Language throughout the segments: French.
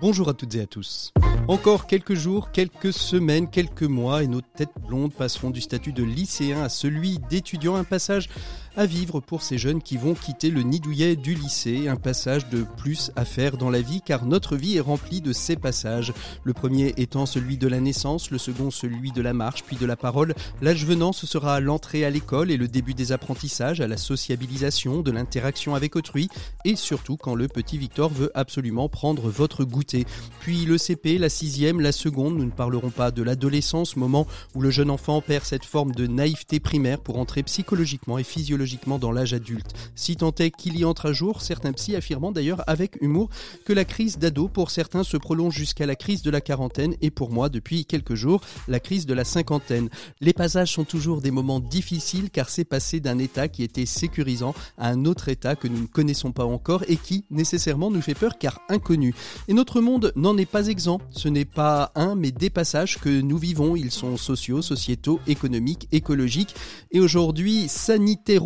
Bonjour à toutes et à tous. Encore quelques jours, quelques semaines, quelques mois et nos têtes blondes passeront du statut de lycéen à celui d'étudiant. Un passage à vivre pour ces jeunes qui vont quitter le nid douillet du lycée. Un passage de plus à faire dans la vie car notre vie est remplie de ces passages. Le premier étant celui de la naissance, le second celui de la marche, puis de la parole. L'âge venant, ce sera l'entrée à l'école et le début des apprentissages, à la sociabilisation, de l'interaction avec autrui et surtout quand le petit Victor veut absolument prendre votre goûter. Puis le CP, la sixième, la seconde, nous ne parlerons pas de l'adolescence, moment où le jeune enfant perd cette forme de naïveté primaire pour entrer psychologiquement et physiologiquement dans l'âge adulte. Si tant est qu'il y entre à jour, certains psy affirmant d'ailleurs avec humour que la crise d'ado pour certains se prolonge jusqu'à la crise de la quarantaine et pour moi depuis quelques jours la crise de la cinquantaine. Les passages sont toujours des moments difficiles car c'est passé d'un état qui était sécurisant à un autre état que nous ne connaissons pas encore et qui nécessairement nous fait peur car inconnu. Et notre monde n'en est pas exempt. Ce n'est pas un mais des passages que nous vivons. Ils sont sociaux, sociétaux, économiques, écologiques et aujourd'hui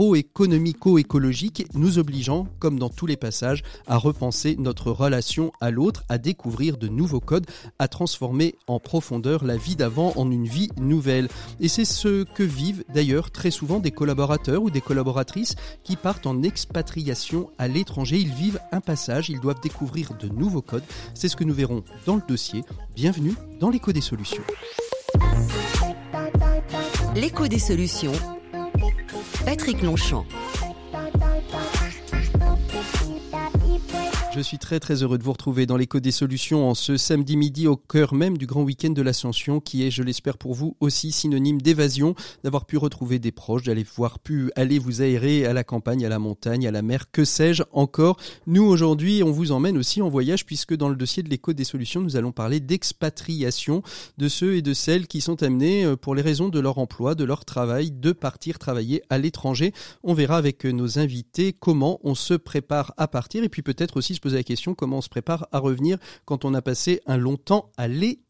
sanitéro-économico-écologiques, nous obligeant, comme dans tous les passages, à repenser notre relation à l'autre, à découvrir de nouveaux codes, à transformer en profondeur la vie d'avant en une vie nouvelle. Et c'est ce que vivent d'ailleurs très souvent des collaborateurs ou des collaboratrices qui partent en expatriation à l'étranger. Ils vivent un passage, ils doivent découvrir de nouveaux codes. C'est ce que nous verrons dans le dossier. Bienvenue dans l'écho des solutions. L'écho des solutions. Patrick Longchamp. Je suis très très heureux de vous retrouver dans l'écho des solutions en ce samedi midi au cœur même du grand week-end de l'Ascension qui est, je l'espère pour vous, aussi synonyme d'évasion, d'avoir pu retrouver des proches, d'aller voir pu aller vous aérer à la campagne, à la montagne, à la mer, que sais-je encore. Nous aujourd'hui, on vous emmène aussi en voyage puisque dans le dossier de l'écho des solutions, nous allons parler d'expatriation de ceux et de celles qui sont amenés euh, pour les raisons de leur emploi, de leur travail, de partir travailler à l'étranger. On verra avec nos invités comment on se prépare à partir et puis peut-être aussi se la question comment on se prépare à revenir quand on a passé un long temps à l'étranger.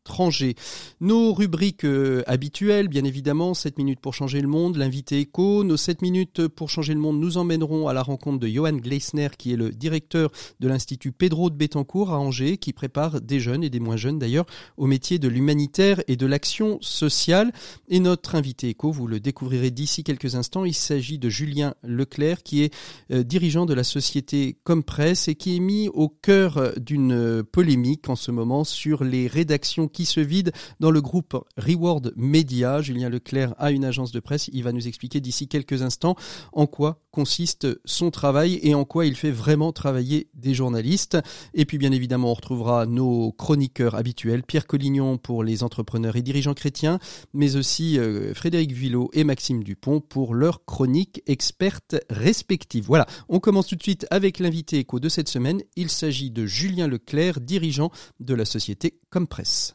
Nos rubriques euh, habituelles, bien évidemment, 7 minutes pour changer le monde, l'invité écho. Nos 7 minutes pour changer le monde nous emmèneront à la rencontre de Johan Gleisner, qui est le directeur de l'Institut Pedro de Bettencourt à Angers, qui prépare des jeunes et des moins jeunes d'ailleurs au métier de l'humanitaire et de l'action sociale. Et notre invité écho, vous le découvrirez d'ici quelques instants, il s'agit de Julien Leclerc, qui est euh, dirigeant de la société Compress et qui est mis au cœur d'une polémique en ce moment sur les rédactions qui se vident dans le groupe Reward Media. Julien Leclerc a une agence de presse. Il va nous expliquer d'ici quelques instants en quoi consiste son travail et en quoi il fait vraiment travailler des journalistes. Et puis bien évidemment, on retrouvera nos chroniqueurs habituels, Pierre Collignon pour les entrepreneurs et dirigeants chrétiens, mais aussi euh, Frédéric Villot et Maxime Dupont pour leurs chroniques expertes respectives. Voilà, on commence tout de suite avec l'invité écho de cette semaine. Il s'agit de Julien Leclerc, dirigeant de la société Compress.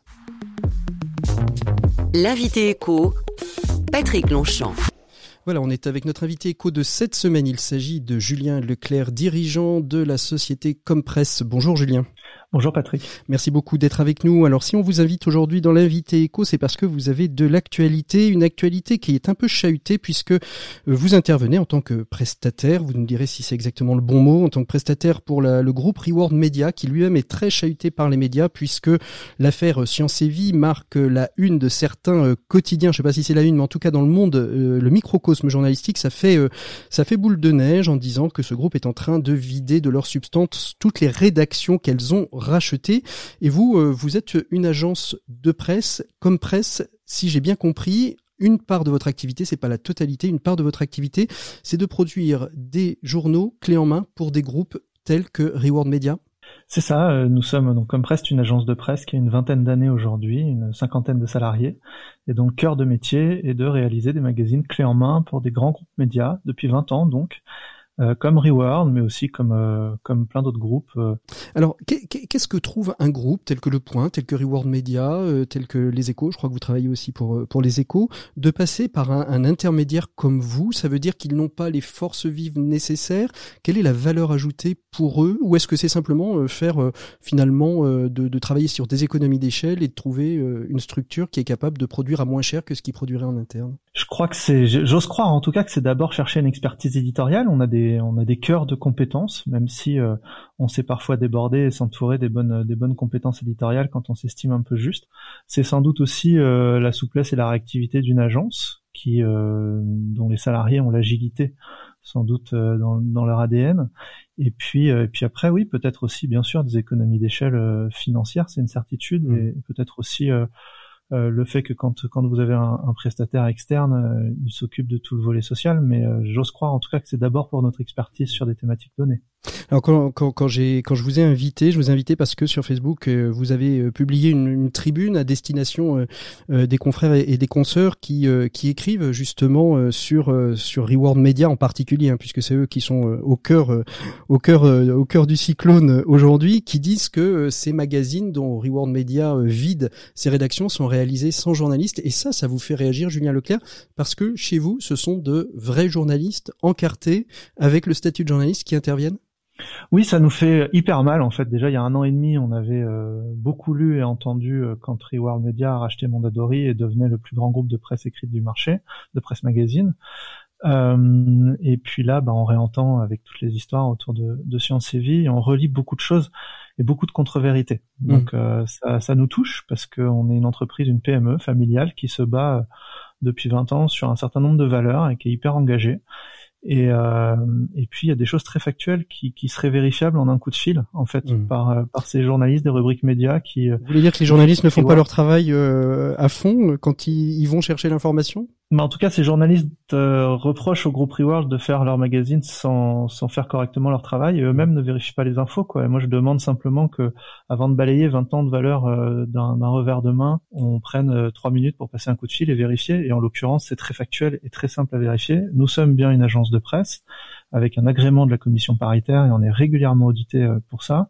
L'invité écho, Patrick Longchamp. Voilà, on est avec notre invité écho de cette semaine. Il s'agit de Julien Leclerc, dirigeant de la société Compress. Bonjour Julien. Bonjour Patrick. Merci beaucoup d'être avec nous. Alors si on vous invite aujourd'hui dans l'invité écho, c'est parce que vous avez de l'actualité, une actualité qui est un peu chahutée puisque euh, vous intervenez en tant que prestataire, vous nous direz si c'est exactement le bon mot, en tant que prestataire pour le groupe Reward Media qui lui-même est très chahuté par les médias puisque l'affaire Science et Vie marque la une de certains euh, quotidiens, je sais pas si c'est la une, mais en tout cas dans le monde, euh, le microcosme journalistique, ça fait, ça fait boule de neige en disant que ce groupe est en train de vider de leur substance toutes les rédactions qu'elles ont racheté. Et vous, euh, vous êtes une agence de presse, comme presse, si j'ai bien compris, une part de votre activité, c'est pas la totalité, une part de votre activité, c'est de produire des journaux clés en main pour des groupes tels que Reward Media. C'est ça, euh, nous sommes donc comme presse une agence de presse qui a une vingtaine d'années aujourd'hui, une cinquantaine de salariés, et donc cœur de métier est de réaliser des magazines clés en main pour des grands groupes médias depuis 20 ans donc, euh, comme Reward, mais aussi comme euh, comme plein d'autres groupes. Euh. Alors, qu'est-ce que trouve un groupe tel que Le Point, tel que Reward Media, tel que Les Échos? Je crois que vous travaillez aussi pour pour Les Échos. De passer par un, un intermédiaire comme vous, ça veut dire qu'ils n'ont pas les forces vives nécessaires. Quelle est la valeur ajoutée pour eux? Ou est-ce que c'est simplement faire finalement de, de, travailler sur des économies d'échelle et de trouver une structure qui est capable de produire à moins cher que ce qu'ils produirait en interne? Je crois que c'est, j'ose croire en tout cas que c'est d'abord chercher une expertise éditoriale. On a des on a des cœurs de compétences, même si euh, on sait parfois déborder et s'entourer des bonnes des bonnes compétences éditoriales quand on s'estime un peu juste. C'est sans doute aussi euh, la souplesse et la réactivité d'une agence qui euh, dont les salariés ont l'agilité sans doute dans, dans, leur ADN. Et puis, puis après, oui, peut-être aussi, bien sûr, des économies d'échelle financières, c'est une certitude, mmh. et peut-être aussi euh, le fait que quand, quand vous avez un, prestataire externe, euh, il s'occupe de tout le volet social, mais euh, j'ose croire en tout cas que c'est d'abord pour notre expertise sur des thématiques données. Alors quand, quand, quand, quand je vous ai invité, je vous ai invité parce que sur Facebook euh, vous avez euh, publié une, une, tribune à destination euh, des confrères et, des consoeurs qui qui écrivent justement sur sur Reward Media en particulier, hein, puisque c'est eux qui sont au cœur au cœur au cœur du cyclone aujourd'hui, qui disent que ces magazines dont Reward Media vide ses rédactions sont réalisés sans journalistes et ça ça vous fait réagir Julien Leclerc parce que chez vous ce sont de vrais journalistes encartés avec le statut de journaliste qui interviennent? Oui, ça nous fait hyper mal en fait. Déjà, il y a un an et demi, on avait euh, beaucoup lu et entendu euh, quand Reward Media a racheté Mondadori et devenait le plus grand groupe de presse écrite du marché, de presse magazine. Euh, et puis là, bah, on réentend avec toutes les histoires autour de, de Science et Vie, et on relit beaucoup de choses et beaucoup de contre-vérités. Mmh. Donc ça, ça, nous touche parce qu'on est une entreprise, une PME familiale qui se bat depuis 20 ans sur un certain nombre de valeurs et qui est hyper engagée. Et, euh, et puis il y a des choses très factuelles qui, qui seraient vérifiables en un coup de fil, en fait, mmh. par, euh, par ces journalistes des rubriques médias qui. Vous voulez dire que les journalistes ne font pas leur travail euh, à fond euh, quand ils, ils vont chercher l'information? Mais en tout cas, ces journalistes euh, reprochent au groupe Reworld de faire leur magazine sans, sans faire correctement leur travail et eux-mêmes ne vérifient pas les infos. Quoi. Et moi, je demande simplement que, avant de balayer 20 ans de valeur euh, d'un revers de main, on prenne euh, trois minutes pour passer un coup de fil et vérifier. Et en l'occurrence, c'est très factuel et très simple à vérifier. Nous sommes bien une agence de presse avec un agrément de la commission paritaire et on est régulièrement audité pour ça.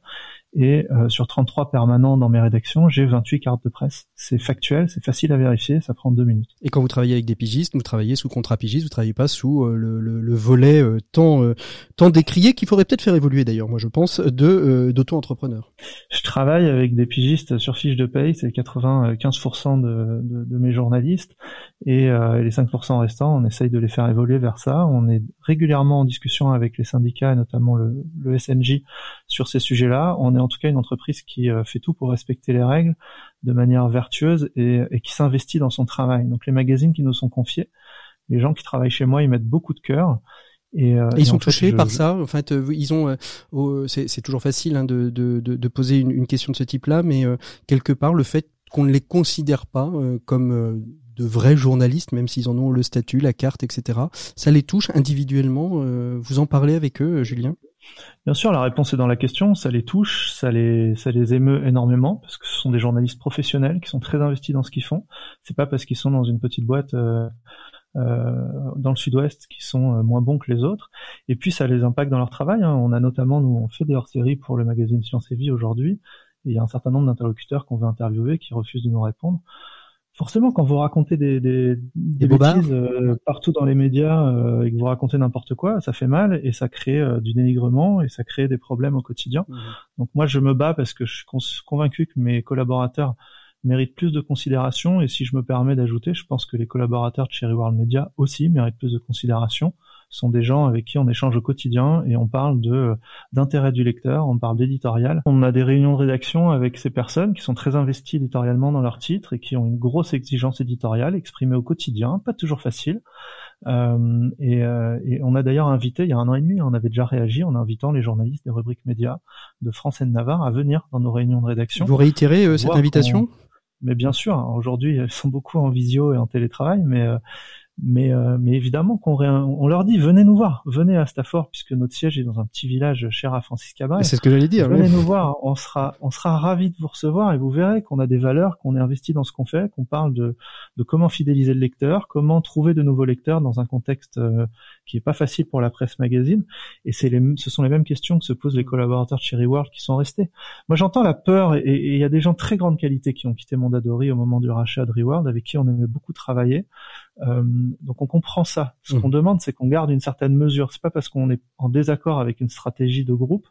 Et euh, sur 33 permanents dans mes rédactions, j'ai 28 cartes de presse. C'est factuel, c'est facile à vérifier, ça prend deux minutes. Et quand vous travaillez avec des pigistes, vous travaillez sous contrat pigiste, vous travaillez pas sous euh, le, le, le, volet euh, tant tant décrié qu'il faudrait peut-être faire évoluer d'ailleurs, moi je pense, de d'auto-entrepreneur. Je travaille avec des pigistes sur fiche de paye, c'est 95% de, de, de, mes journalistes, et les 5% restants, on essaye de les faire évoluer vers ça. On est régulièrement en discussion avec les syndicats et notamment le, le SNJ sur ces sujets-là. On est en tout cas une entreprise qui euh, fait tout pour respecter les règles de manière vertueuse et, qui s'investit dans son travail. Donc les magazines qui nous sont confiés, les gens qui travaillent chez moi, ils mettent beaucoup de cœur. Et, euh, ils sont touchés par ça. En fait, euh, ils ont. c'est toujours facile hein, de, de, de, poser une, une, question de ce type-là, mais quelque part, le fait qu'on ne les considère pas comme de vrais journalistes, même s'ils en ont le statut, la carte, etc. Ça les touche individuellement. vous en parlez avec eux, Julien? Bien sûr, la réponse est dans la question. Ça les touche, ça les, émeut énormément parce que ce sont des journalistes professionnels qui sont très investis dans ce qu'ils font. C'est pas parce qu'ils sont dans une petite boîte euh, euh, dans le Sud-Ouest qui sont euh, moins bons que les autres. Et puis ça les impacte dans leur travail. Hein. On a notamment, nous, on fait des hors-séries pour le magazine Science et Vie aujourd'hui. Et il y a un certain nombre d'interlocuteurs qu'on veut interviewer qui refusent de nous répondre forcément, quand vous racontez des, des, des, bêtises euh, partout dans les médias euh, et que vous racontez n'importe quoi, ça fait mal et ça crée euh, du dénigrement et ça crée des problèmes au quotidien. Mmh. Donc moi, je me bats parce que je suis convaincu que mes collaborateurs méritent plus de considération et si je me permets d'ajouter, je pense que les collaborateurs de Cherry World Media aussi méritent plus de considération sont des gens avec qui on échange au quotidien et on parle de d'intérêt du lecteur, on parle d'éditorial. On a des réunions de rédaction avec ces personnes qui sont très investies éditorialement dans leurs titres et qui ont une grosse exigence éditoriale exprimée au quotidien, pas toujours facile. Euh, et, euh, et, on a d'ailleurs invité, il y a un an et demi, on avait déjà réagi en invitant les journalistes des rubriques médias de France et de Navarre à venir dans nos réunions de rédaction. Vous réitérez euh, cette invitation? Mais bien sûr, aujourd'hui elles sont beaucoup en visio et en télétravail, mais Mais, euh, mais évidemment qu'on on leur dit venez nous voir, venez à Stafford puisque notre siège est dans un petit village cher à Francis Cabrel. C'est ce que j'allais dire. Venez nous voir, on sera on sera ravis de vous recevoir et vous verrez qu'on a des valeurs, qu'on est investi dans ce qu'on fait, qu'on parle de de comment fidéliser le lecteur, comment trouver de nouveaux lecteurs dans un contexte euh, qui est pas facile pour la presse magazine. Et c'est les ce sont les mêmes questions que se posent les collaborateurs de Cherry World qui sont restés. Moi j'entends la peur et il y a des gens de très grande qualité qui ont quitté Mondadori au moment du rachat de Reward avec qui on aimait beaucoup travailler. Euh, donc on comprend ça. Ce mmh. qu'on demande, c'est qu'on garde une certaine mesure. C'est pas parce qu'on est en désaccord avec une stratégie de groupe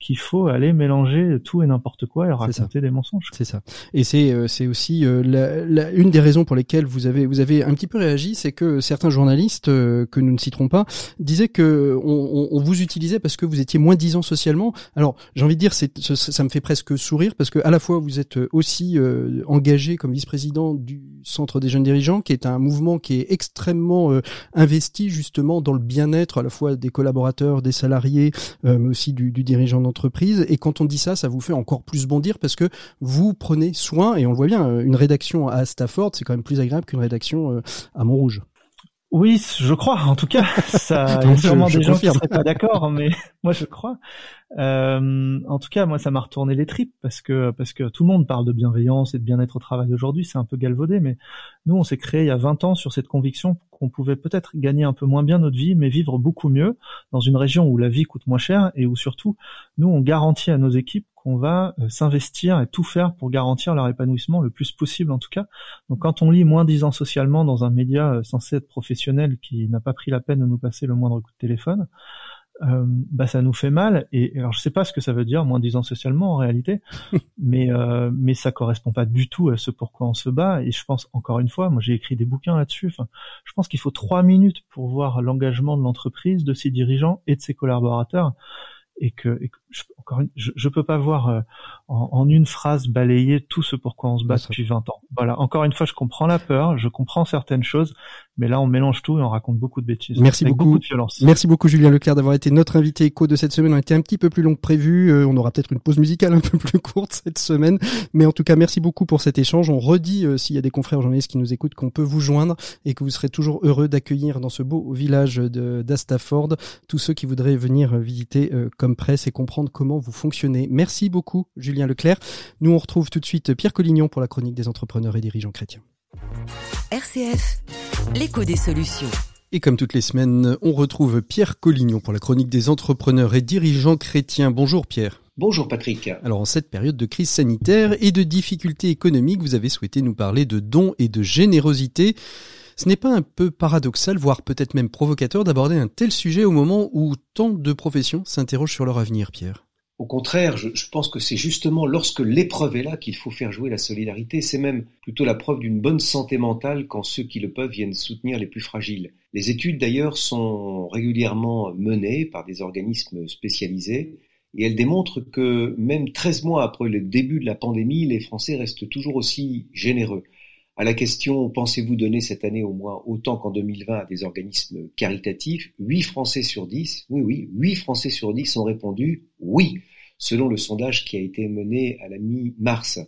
qu'il faut aller mélanger tout et n'importe quoi et raconter des mensonges. C'est ça. Et c'est euh, c'est aussi euh, la, la, une des raisons pour lesquelles vous avez vous avez un petit peu réagi, c'est que certains journalistes euh, que nous ne citerons pas disaient que on, on, vous utilisait parce que vous étiez moins disant socialement. Alors j'ai envie de dire c'est ça me fait presque sourire parce que à la fois vous êtes aussi engagé comme vice-président du Centre des jeunes dirigeants, qui est un mouvement qui est extrêmement investi justement dans le bien-être à la fois des collaborateurs, des salariés, mais aussi du, du dirigeant d'entreprise. Et quand on dit ça, ça vous fait encore plus bondir parce que vous prenez soin, et on le voit bien, une rédaction à Stafford, c'est quand même plus agréable qu'une rédaction euh, à Montrouge. Oui, je crois. En tout cas, ça. il y a sûrement des gens qui seraient pas d'accord, mais moi je crois. Euh, en tout cas, moi ça m'a retourné les tripes parce que parce que tout le monde parle de bienveillance et de bien-être au travail aujourd'hui. C'est un peu galvaudé, mais nous on s'est créé il y a 20 ans sur cette conviction qu'on pouvait peut-être gagner un peu moins bien notre vie, mais vivre beaucoup mieux dans une région où la vie coûte moins cher et où surtout nous on garantit à nos équipes qu'on va euh, s'investir et tout faire pour garantir leur épanouissement le plus possible en tout cas. Donc quand on lit moins disant socialement dans un média euh, censé être professionnel qui n'a pas pris la peine de nous passer le moindre coup de téléphone, euh, bah ça nous fait mal. Et alors je sais pas ce que ça veut dire moins disant socialement en réalité. Mais euh, mais ça correspond pas du tout à ce pourquoi on se bat. Et je pense encore une fois moi j'ai écrit des bouquins là-dessus. Enfin je pense qu'il faut trois minutes pour voir l'engagement de l'entreprise de ses dirigeants et de ses collaborateurs. Et que, je, encore je, je, peux pas voir euh, en, une phrase balayer tout ce pourquoi on se bat depuis 20 ans. Voilà, encore une fois, je comprends la peur, je comprends certaines choses, mais là on mélange tout et on raconte beaucoup de bêtises. Merci beaucoup. de violence. Merci beaucoup Julien Leclerc d'avoir été notre invité écho de cette semaine. On a été un petit peu plus long que prévu, euh, on aura peut-être une pause musicale un peu plus courte cette semaine, mais en tout cas merci beaucoup pour cet échange. On redit euh, s'il y a des confrères journalistes qui nous écoutent qu'on peut vous joindre et que vous serez toujours heureux d'accueillir dans ce beau village d'Astaford tous ceux qui voudraient venir visiter comme presse et comprendre comment vous fonctionnez. Merci beaucoup, Julien Leclerc. Nous, on retrouve tout de suite Pierre Collignon pour la chronique des entrepreneurs et dirigeants chrétiens. RCF, l'écho des solutions. Et comme toutes les semaines, on retrouve Pierre Collignon pour la chronique des entrepreneurs et dirigeants chrétiens. Bonjour Pierre. Bonjour Patrick. Alors en cette période de crise sanitaire et de difficultés économiques, vous avez souhaité nous parler de dons et de générosité. Ce n'est pas un peu paradoxal, voire peut-être même provocateur d'aborder un tel sujet au moment où tant de professions s'interrogent sur leur avenir, Pierre au contraire, je, pense que c'est justement lorsque l'épreuve est là qu'il faut faire jouer la solidarité. C'est même plutôt la preuve d'une bonne santé mentale quand ceux qui le peuvent viennent soutenir les plus fragiles. Les études d'ailleurs sont régulièrement menées par des organismes spécialisés et elles démontrent que même 13 mois après le début de la pandémie, les Français restent toujours aussi généreux. À la question pensez-vous donner cette année au moins autant qu'en 2020 à des organismes caritatifs? 8 Français sur 10, oui oui, 8 Français sur 10 ont répondu oui, selon le sondage qui a été mené à la mi-mars.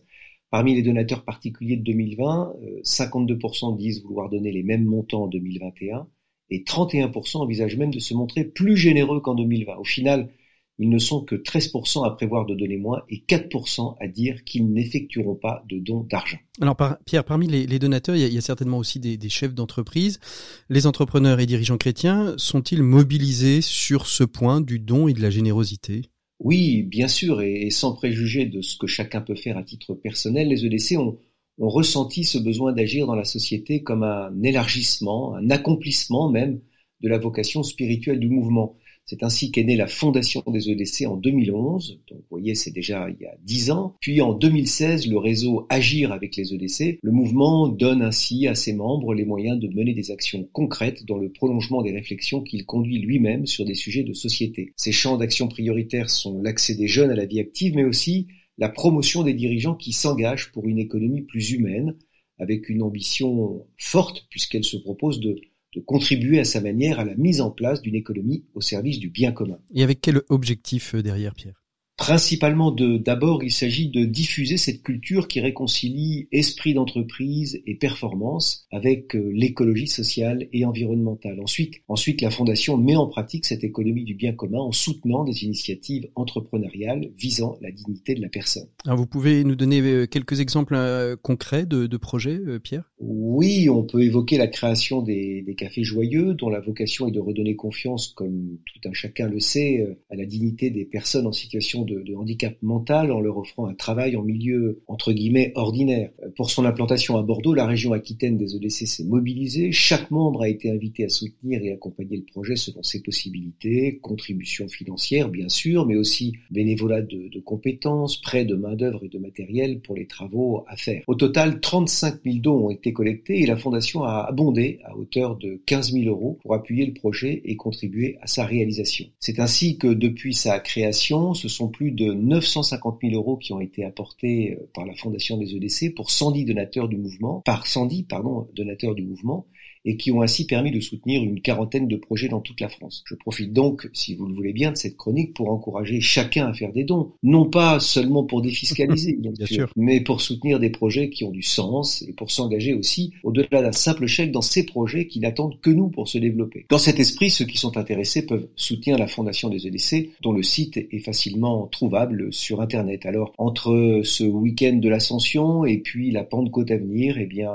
Parmi les donateurs particuliers de 2020, 52% euh, disent vouloir donner les mêmes montants en 2021 et 31% envisagent même de se montrer plus généreux qu'en 2020. Au final, ils ne sont que 13% à prévoir de donner moins et 4% à dire qu'ils n'effectueront pas de dons d'argent. Alors Pierre, parmi les, donateurs, il y, a, certainement aussi des, chefs d'entreprise. Les entrepreneurs et dirigeants chrétiens sont-ils mobilisés sur ce point du don et de la générosité? Oui, bien sûr, et, sans préjuger de ce que chacun peut faire à titre personnel, les EDC ont, ont ressenti ce besoin d'agir dans la société comme un élargissement, un accomplissement même de la vocation spirituelle du mouvement. C'est ainsi qu'est née la fondation des EDC en 2011. Donc, vous voyez, c'est déjà il y a 10 ans. Puis en 2016, le réseau Agir avec les EDC. Le mouvement donne ainsi à ses membres les moyens de mener des actions concrètes dans le prolongement des réflexions qu'il conduit lui-même sur des sujets de société. Ces champs d'action prioritaires sont l'accès des jeunes à la vie active, mais aussi la promotion des dirigeants qui s'engagent pour une économie plus humaine, avec une ambition forte puisqu'elle se propose de de contribuer à sa manière à la mise en place d'une économie au service du bien commun. Et avec quel objectif euh, derrière, Pierre? Principalement, d'abord, il s'agit de diffuser cette culture qui réconcilie esprit d'entreprise et performance avec euh, l'écologie sociale et environnementale. Ensuite, ensuite, la Fondation met en pratique cette économie du bien commun en soutenant des initiatives entrepreneuriales visant la dignité de la personne. Alors vous pouvez nous donner euh, quelques exemples euh, concrets de, de projets, Pierre? Oui, on peut évoquer la création des, des cafés joyeux, dont la vocation est de redonner confiance, comme tout un chacun le sait, à la dignité des personnes en situation de, handicap mental en leur offrant un travail en milieu entre guillemets ordinaire. Euh, pour son implantation à Bordeaux, la région aquitaine des EDC s'est mobilisée. Chaque membre a été invité à soutenir et accompagner le projet selon ses possibilités, contributions financières bien sûr, mais aussi bénévolat de, de compétences, prêts de main d'œuvre et de matériel pour les travaux à faire. Au total, 35 000 dons ont été collectés et la fondation a abondé à hauteur de 15 000 euros pour appuyer le projet et contribuer à sa réalisation. C'est ainsi que depuis sa création, ce sont plus de 950 000 euros qui ont été apportés euh, par la Fondation des EDC pour 110 donateurs du mouvement, par 110 pardon, donateurs du mouvement, et qui ont ainsi permis de soutenir une quarantaine de projets dans toute la France. Je profite donc, si vous le voulez bien, de cette chronique pour encourager chacun à faire des dons, non pas seulement pour défiscaliser, bien, sûr, mais pour soutenir des projets qui ont du sens et pour s'engager aussi au-delà d'un simple chèque dans ces projets qui n'attendent que nous pour se développer. Dans cet esprit, ceux qui sont intéressés peuvent soutenir la Fondation des EDC, dont le site est facilement trouvable sur Internet. Alors, entre ce week-end de l'Ascension et puis la Pentecôte à venir, eh bien,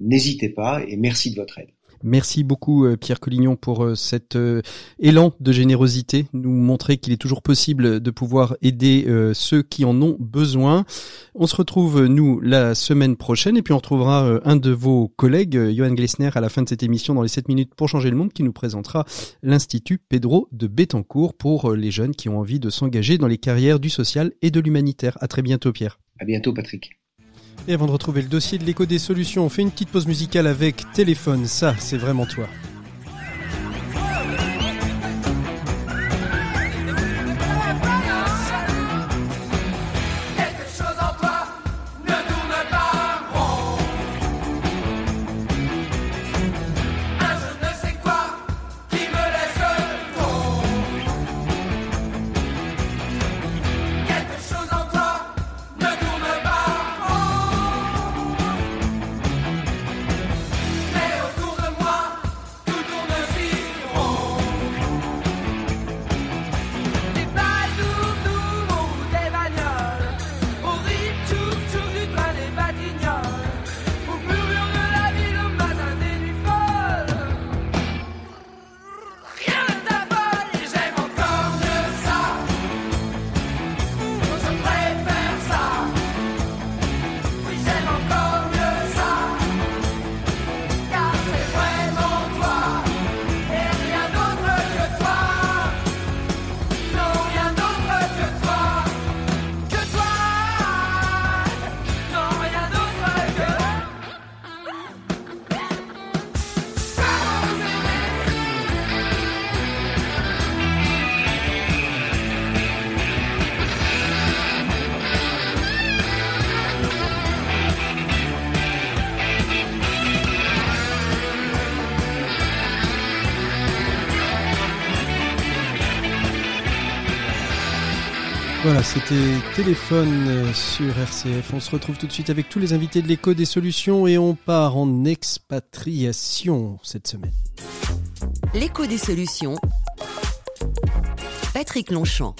n'hésitez pas et merci de votre aide. Merci beaucoup euh, Pierre Collignon pour euh, cet élan de générosité, nous montrer qu'il est toujours possible de pouvoir aider ceux qui en ont besoin. On se retrouve nous la semaine prochaine et puis on retrouvera un de vos collègues, Johan Glesner, à la fin de cette émission dans les 7 minutes pour changer le monde qui nous présentera l'Institut Pedro de Bétancourt pour les jeunes qui ont envie de s'engager dans les carrières du social et de l'humanitaire. À très bientôt Pierre. À bientôt Patrick. Et avant de retrouver le dossier de l'écho des solutions, on fait une petite pause musicale avec Téléphone. Ça, c'est vraiment toi. C'était Téléphone euh, sur RCF. On se retrouve tout de suite avec tous les invités de l'écho des solutions et on part en expatriation cette semaine. L'écho des solutions. Patrick Longchamp.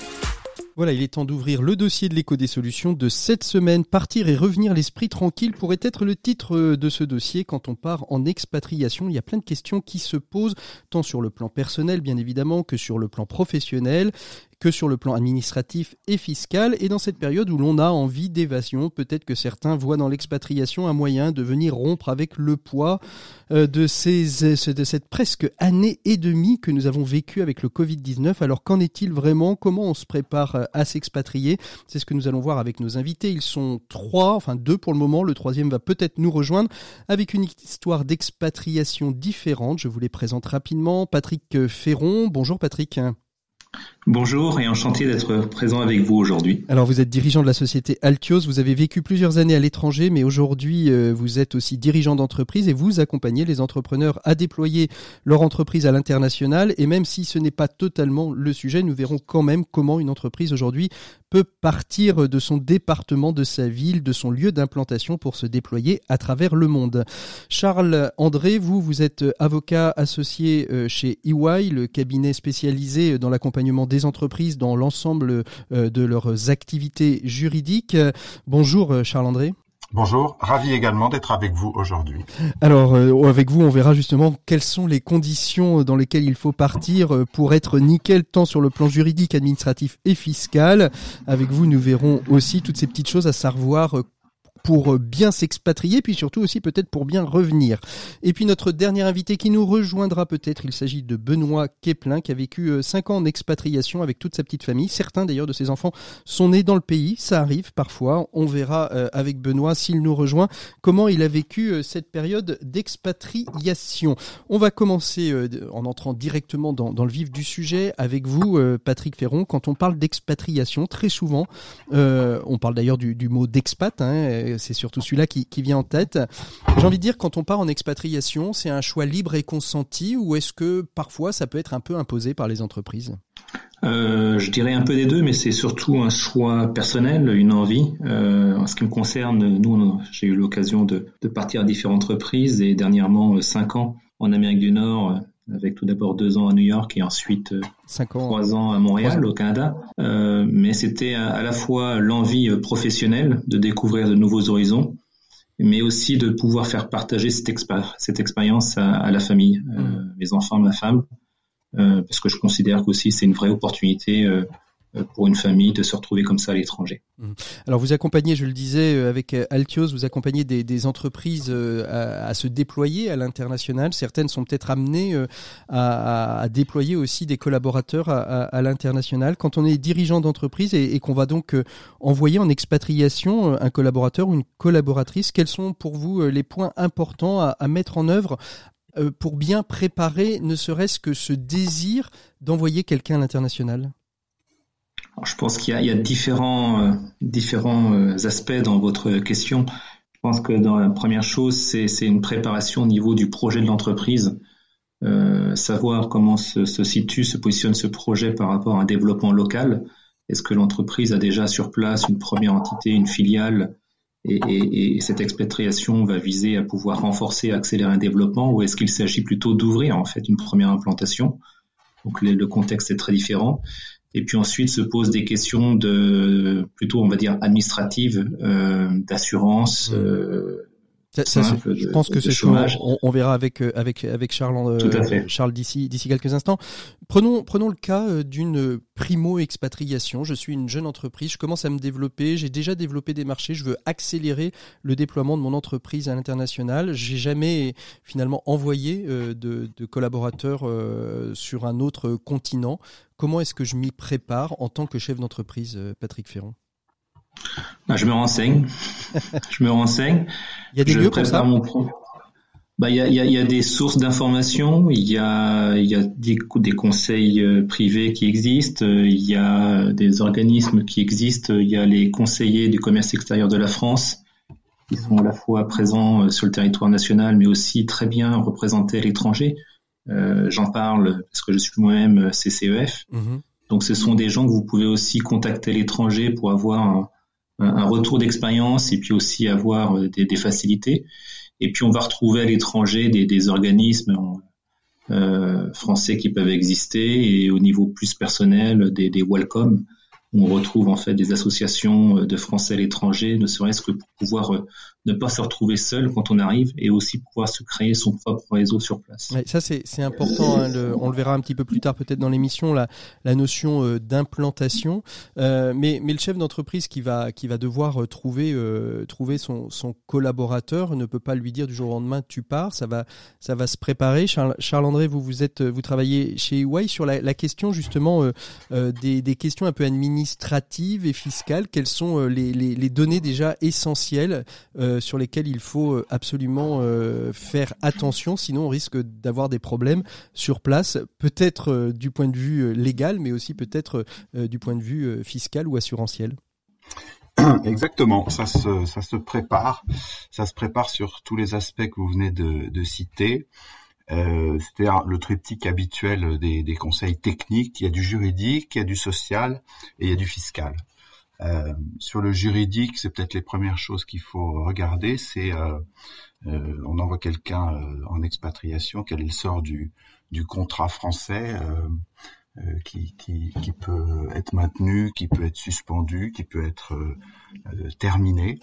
Voilà, il est temps d'ouvrir le dossier de l'écho des solutions de cette semaine. Partir et revenir l'esprit tranquille pourrait être le titre de ce dossier quand on part en expatriation. Il y a plein de questions qui se posent, tant sur le plan personnel bien évidemment que sur le plan professionnel que sur le plan administratif et fiscal. Et dans cette période où l'on a envie d'évasion, peut-être que certains voient dans l'expatriation un moyen de venir rompre avec le poids euh, de, ces, de cette presque année et demie que nous avons vécu avec le Covid-19. Alors qu'en est-il vraiment? Comment on se prépare euh, à s'expatrier? C'est ce que nous allons voir avec nos invités. Ils sont trois, enfin deux pour le moment. Le troisième va peut-être nous rejoindre avec une histoire d'expatriation différente. Je vous les présente rapidement. Patrick Ferron. Bonjour Patrick. Bonjour et enchanté d'être présent avec vous aujourd'hui. Alors vous êtes dirigeant de la société Altios, vous avez vécu plusieurs années à l'étranger, mais aujourd'hui euh, vous êtes aussi dirigeant d'entreprise et vous accompagnez les entrepreneurs à déployer leur entreprise à l'international. Et même si ce n'est pas totalement le sujet, nous verrons quand même comment une entreprise aujourd'hui peut partir de son département, de sa ville, de son lieu d'implantation pour se déployer à travers le monde. Charles André, vous, vous êtes avocat associé euh, chez EY, le cabinet spécialisé dans l'accompagnement des entreprises dans l'ensemble euh, de leurs activités juridiques. Bonjour Charles André. Bonjour, ravi également d'être avec vous aujourd'hui. Alors, euh, avec vous, on verra justement quelles sont les conditions dans lesquelles il faut partir euh, pour être nickel tant sur le plan juridique, administratif et fiscal. Avec vous, nous verrons aussi toutes ces petites choses à savoir euh, pour bien s'expatrier, puis surtout aussi peut-être pour bien revenir. Et puis notre dernier invité qui nous rejoindra peut-être, il s'agit de Benoît Keplin, qui a vécu 5 euh, ans en expatriation avec toute sa petite famille. Certains d'ailleurs de ses enfants sont nés dans le pays, ça arrive parfois. On verra euh, avec Benoît s'il nous rejoint comment il a vécu euh, cette période d'expatriation. On va commencer en entrant directement dans, dans, le vif du sujet avec vous, Patrick Ferron. Quand on parle d'expatriation, très souvent, on parle d'ailleurs du, du, mot d'expat, hein, c'est surtout celui-là qui, vient en tête. J'ai envie de dire, quand on part en expatriation, c'est un choix libre et consenti ou est-ce que parfois ça peut être un peu imposé par les entreprises? Euh, je dirais un peu des deux, mais c'est surtout un choix personnel, une envie. Euh, en ce qui me concerne, nous, j'ai eu l'occasion de, partir à différentes reprises et dernièrement euh, cinq ans en Amérique du Nord, avec tout d'abord deux ans à New York et ensuite trois ans à Montréal, au Canada. Euh, mais c'était à, la fois l'envie euh, professionnelle de découvrir de nouveaux horizons, mais aussi de pouvoir faire partager cette, cette expérience à, la famille, euh, mm. mes enfants, ma femme, parce que je considère qu'aussi c'est une vraie opportunité euh, pour une famille de se retrouver comme ça à l'étranger. Mmh. Alors vous accompagnez, je le disais, euh, avec euh, Altios, vous accompagnez des, entreprises à, se déployer à l'international. Certaines sont peut-être amenées à, déployer aussi des collaborateurs à, à l'international. Quand on est dirigeant d'entreprise et, et qu'on va donc envoyer en expatriation un collaborateur ou une collaboratrice, quels sont pour vous les points importants à, mettre en œuvre pour bien préparer ne serait-ce que ce désir d'envoyer quelqu'un à l'international? Je pense qu'il y, y a, différents, euh, différents euh, aspects dans votre question. Je pense que dans la première chose, c'est une préparation au niveau du projet de l'entreprise. Euh, savoir comment se, se, situe, se positionne ce projet par rapport à un développement local. Est-ce que l'entreprise a déjà sur place une première entité, une filiale, et, et, et cette expatriation va viser à pouvoir renforcer, accélérer un développement, ou est-ce qu'il s'agit plutôt d'ouvrir en fait une première implantation? Donc le, le contexte est très différent. Et puis ensuite se posent des questions de plutôt, on va dire, administratives, euh, d'assurance. Je pense que c'est on, on, verra avec euh, avec avec Charles euh, Charles d'ici d'ici quelques instants. Prenons prenons le cas euh, d'une primo expatriation. Je suis une jeune entreprise, je commence à me développer, j'ai déjà développé des marchés, je veux accélérer le déploiement de mon entreprise à l'international. J'ai jamais finalement envoyé de, de collaborateurs sur un autre continent. Comment est-ce que je m'y prépare en tant que chef d'entreprise, Patrick Ferron bah, je me renseigne. je me renseigne. Il y a des lieux pour ça. Mon bah, il, y a, il, y a, des sources d'informations, il y a, il y a des, des conseils euh, privés qui existent, il y a des organismes qui existent, il y a les conseillers du commerce extérieur de la France qui sont à la fois présents euh, sur le territoire national mais aussi très bien représentés à l'étranger. Euh, J'en parle parce que je suis moi-même CCEF. Mm-hmm. Donc ce sont des gens que vous pouvez aussi contacter à l'étranger pour avoir un, un retour d'expérience et puis aussi avoir euh, des, des, facilités. Et puis on va retrouver à l'étranger des, des, organismes euh, français qui peuvent exister et au niveau plus personnel des, des welcome on retrouve en fait des associations euh, de Français à l'étranger, ne serait-ce que pour pouvoir euh, ne pas se retrouver seul quand on arrive et aussi pouvoir se créer son propre réseau sur place. ça c'est important, hein, on le verra un petit peu plus tard peut-être dans l'émission, la, la notion euh, d'implantation. Euh, mais, mais le chef d'entreprise qui va, qui va devoir trouver, euh, trouver son, son collaborateur ne peut pas lui dire du jour au lendemain tu pars, ça va, ça va se préparer. Charles, André, vous, vous, êtes, vous travaillez chez EY sur la, question justement des, des questions un peu administratives et fiscales, quelles sont les, les, données déjà essentielles sur lesquelles il faut euh, absolument faire attention, sinon on risque d'avoir des problèmes sur place, peut-être du point de vue légal, mais aussi peut-être du point de vue fiscal ou assurantiel. Exactement, ça se, prépare, ça se prépare sur tous les aspects que vous venez de, citer. Euh, C'était le triptyque habituel des, conseils techniques. Il y a du juridique, il y a du social et il y a du fiscal. Euh, sur le juridique, c'est peut-être les premières choses qu'il faut regarder. C'est euh, euh, on envoie quelqu'un en expatriation, quel est le sort du, contrat français qui, peut être maintenu, qui peut être suspendu, qui peut être terminé.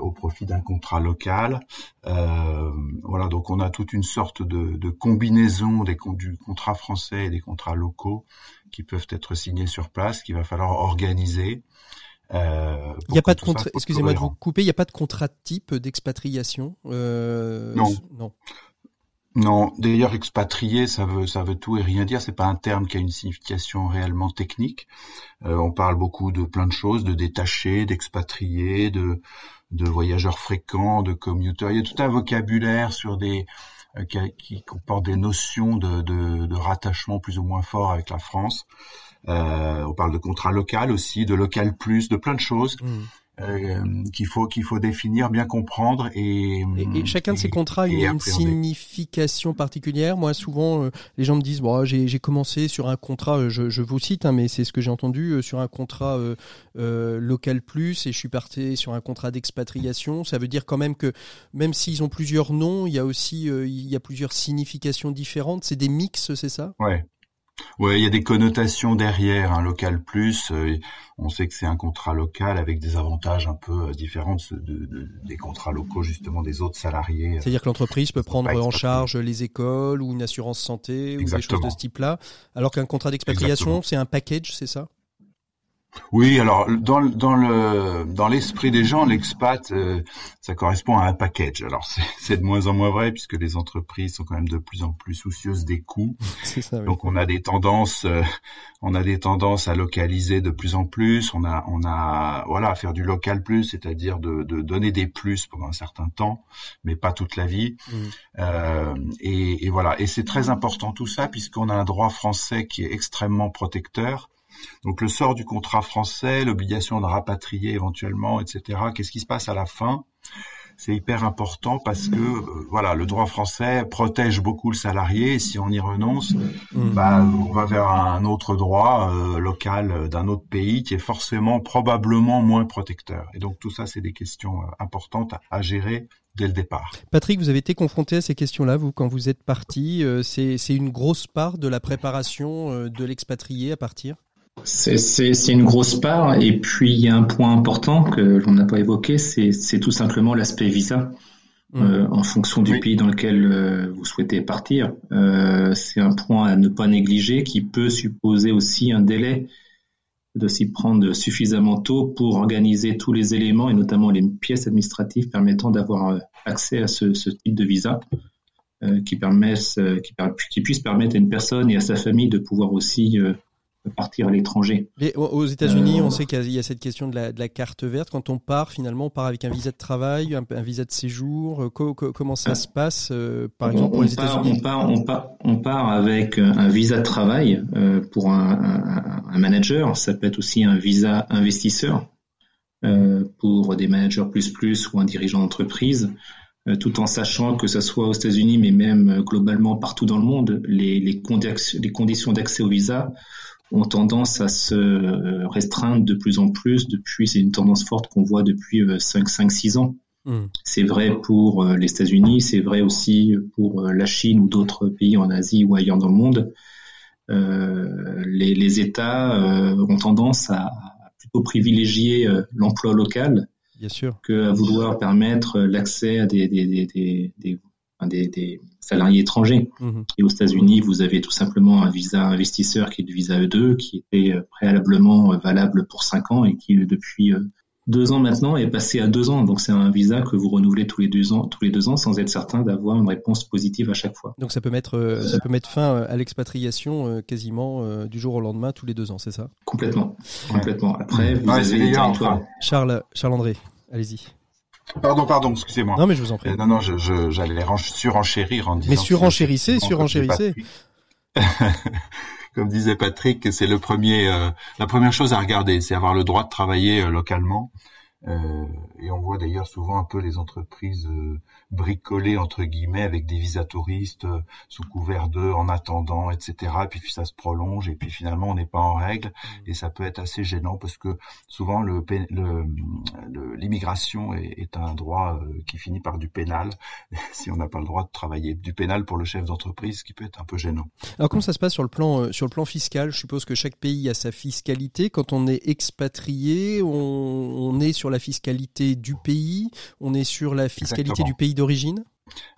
au profit d'un contrat local. voilà, donc on a toute une sorte de, de combinaison des, du contrat français et des contrats locaux qui peuvent être signés sur place, qu'il va falloir organiser. Euh, il n'y a pas de contrat. Excusez-moi de vous couper. Il n'y a pas de contrat type d'expatriation. Euh, non. Non. Non. D'ailleurs, expatrié, ça veut ça veut tout et rien dire. C'est pas un terme qui a une signification réellement technique. Euh, on parle beaucoup de plein de choses, de détachés, d'expatriés, de de voyageurs fréquents, de commuteurs. Il y a tout un vocabulaire sur des qui, qui, comporte des notions de, de, de, rattachement plus ou moins fort avec la France. Euh, on parle de contrat local aussi, de local plus, de plein de choses. Mmh. Euh, qu'il faut qu'il faut définir, bien comprendre et, et, chacun de ces contrats a une, signification particulière. Moi, souvent, euh, les gens me disent bon, j'ai commencé sur un contrat, euh, je, je vous cite, hein, mais c'est ce que j'ai entendu sur un contrat local plus et je suis parti sur un contrat d'expatriation. Ça veut dire quand même que même s'ils ont plusieurs noms, il y a aussi il y a plusieurs significations différentes. C'est des mix, c'est ça? Ouais, Ouais, il y a des connotations derrière un local plus. Euh, on sait que c'est un contrat local avec des avantages un peu euh, différents de, des contrats locaux justement des autres salariés. C'est-à-dire que l'entreprise peut prendre en charge les écoles ou une assurance santé ou des choses de ce type-là, alors qu'un contrat d'expatriation c'est un package, c'est ça? Oui, alors dans, dans le dans l'esprit des gens, l'expat, euh, ça correspond à un package. Alors c'est de moins en moins vrai puisque les entreprises sont quand même de plus en plus soucieuses des coûts. Ça, Donc on a des tendances, euh, on a des tendances à localiser de plus en plus. On a on a voilà à faire du local plus, c'est-à-dire de, de donner des plus pendant un certain temps, mais pas toute la vie. Mmh. Euh, et, et voilà. Et c'est très important tout ça puisqu'on a un droit français qui est extrêmement protecteur donc le sort du contrat français, l'obligation de rapatrier éventuellement, etc. Qu'est-ce qui se passe à la fin? C'est hyper important parce que euh, voilà le droit français protège beaucoup le salarié et si on y renonce mm. bah, on va vers un autre droit euh, local euh, d'un autre pays qui est forcément probablement moins protecteur et donc tout ça c'est des questions importantes à, gérer dès le départ. Patrick, vous avez été confronté à ces questions-là, vous, quand vous êtes parti. c'est une grosse part de la préparation de l'expatrié à partir? C'est une grosse part. Et puis, il y a un point important que l'on n'a pas évoqué, c'est tout simplement l'aspect visa. Mmh. Euh, en fonction du pays dans lequel euh, vous souhaitez partir. Euh, c'est un point à ne pas négliger qui peut supposer aussi un délai de s'y prendre suffisamment tôt pour organiser tous les éléments et notamment les pièces administratives permettant d'avoir accès à ce, ce, type de visa qui, permettent, qui, qui, puisse permettre à une personne et à sa famille de pouvoir aussi partir à l'étranger. Aux États-Unis, on euh, sait qu'il y, a cette question de la, carte verte. Quand on part, finalement, on part avec un visa de travail, un, visa de séjour. Euh, comment ça se passe, euh, par exemple, pour les États-Unis on part, on, part, on part avec un visa de travail pour un, manager. Ça peut être aussi un visa investisseur pour des managers plus plus ou un dirigeant d'entreprise tout en sachant que ce soit aux États-Unis, mais même globalement partout dans le monde, les, les, les conditions d'accès au visa ont tendance à se euh, restreindre de plus en plus depuis, c'est une tendance forte qu'on voit depuis 5-6 euh, ans. Hmm. C'est vrai pour euh, les États-Unis, c'est vrai aussi pour la Chine ou d'autres pays en Asie ou ailleurs dans le monde. Euh, les, les, États ont tendance à, plutôt privilégier l'emploi local Bien sûr. que à vouloir permettre l'accès à des, des, des, des des, des, salariés étrangers. Mhm. Et aux États-Unis, vous avez tout simplement un visa investisseur qui est le visa E2, qui était euh, préalablement euh, valable pour 5 ans et qui, depuis euh, deux ans maintenant, est passé à deux ans. Donc c'est un visa que vous renouvelez tous les deux ans, tous les deux ans, sans être certain d'avoir une réponse positive à chaque fois. Donc ça peut mettre, ça peut mettre fin à l'expatriation quasiment du jour au lendemain, tous les deux ans, c'est ça? Complètement, complètement. Après, vous avez les territoires. Charles, Charles André, allez-y. Pardon, pardon, excusez-moi. Non, mais je vous en prie. Euh, non, non, j'allais je, je, surenchérir en disant. Mais surenchérissez, surenchérissez. Comme disait Patrick, c'est le premier, euh, la première chose à regarder, c'est avoir le droit de travailler euh, localement. Euh, et on voit d'ailleurs souvent un peu les entreprises euh, bricolées entre guillemets avec des visas touristes euh, sous couvert d'eux en attendant, etc. Et puis ça se prolonge et puis finalement on n'est pas en règle mmh. et ça peut être assez gênant parce que souvent le, l'immigration est, est, un droit qui finit par du pénal si on n'a pas le droit de travailler. Du pénal pour le chef d'entreprise, qui peut être un peu gênant. Alors comment ça se passe sur le plan sur le plan fiscal? Je suppose que chaque pays a sa fiscalité. Quand on est expatrié, on, on est sur la fiscalité du pays, on est sur la fiscalité du pays d'origine?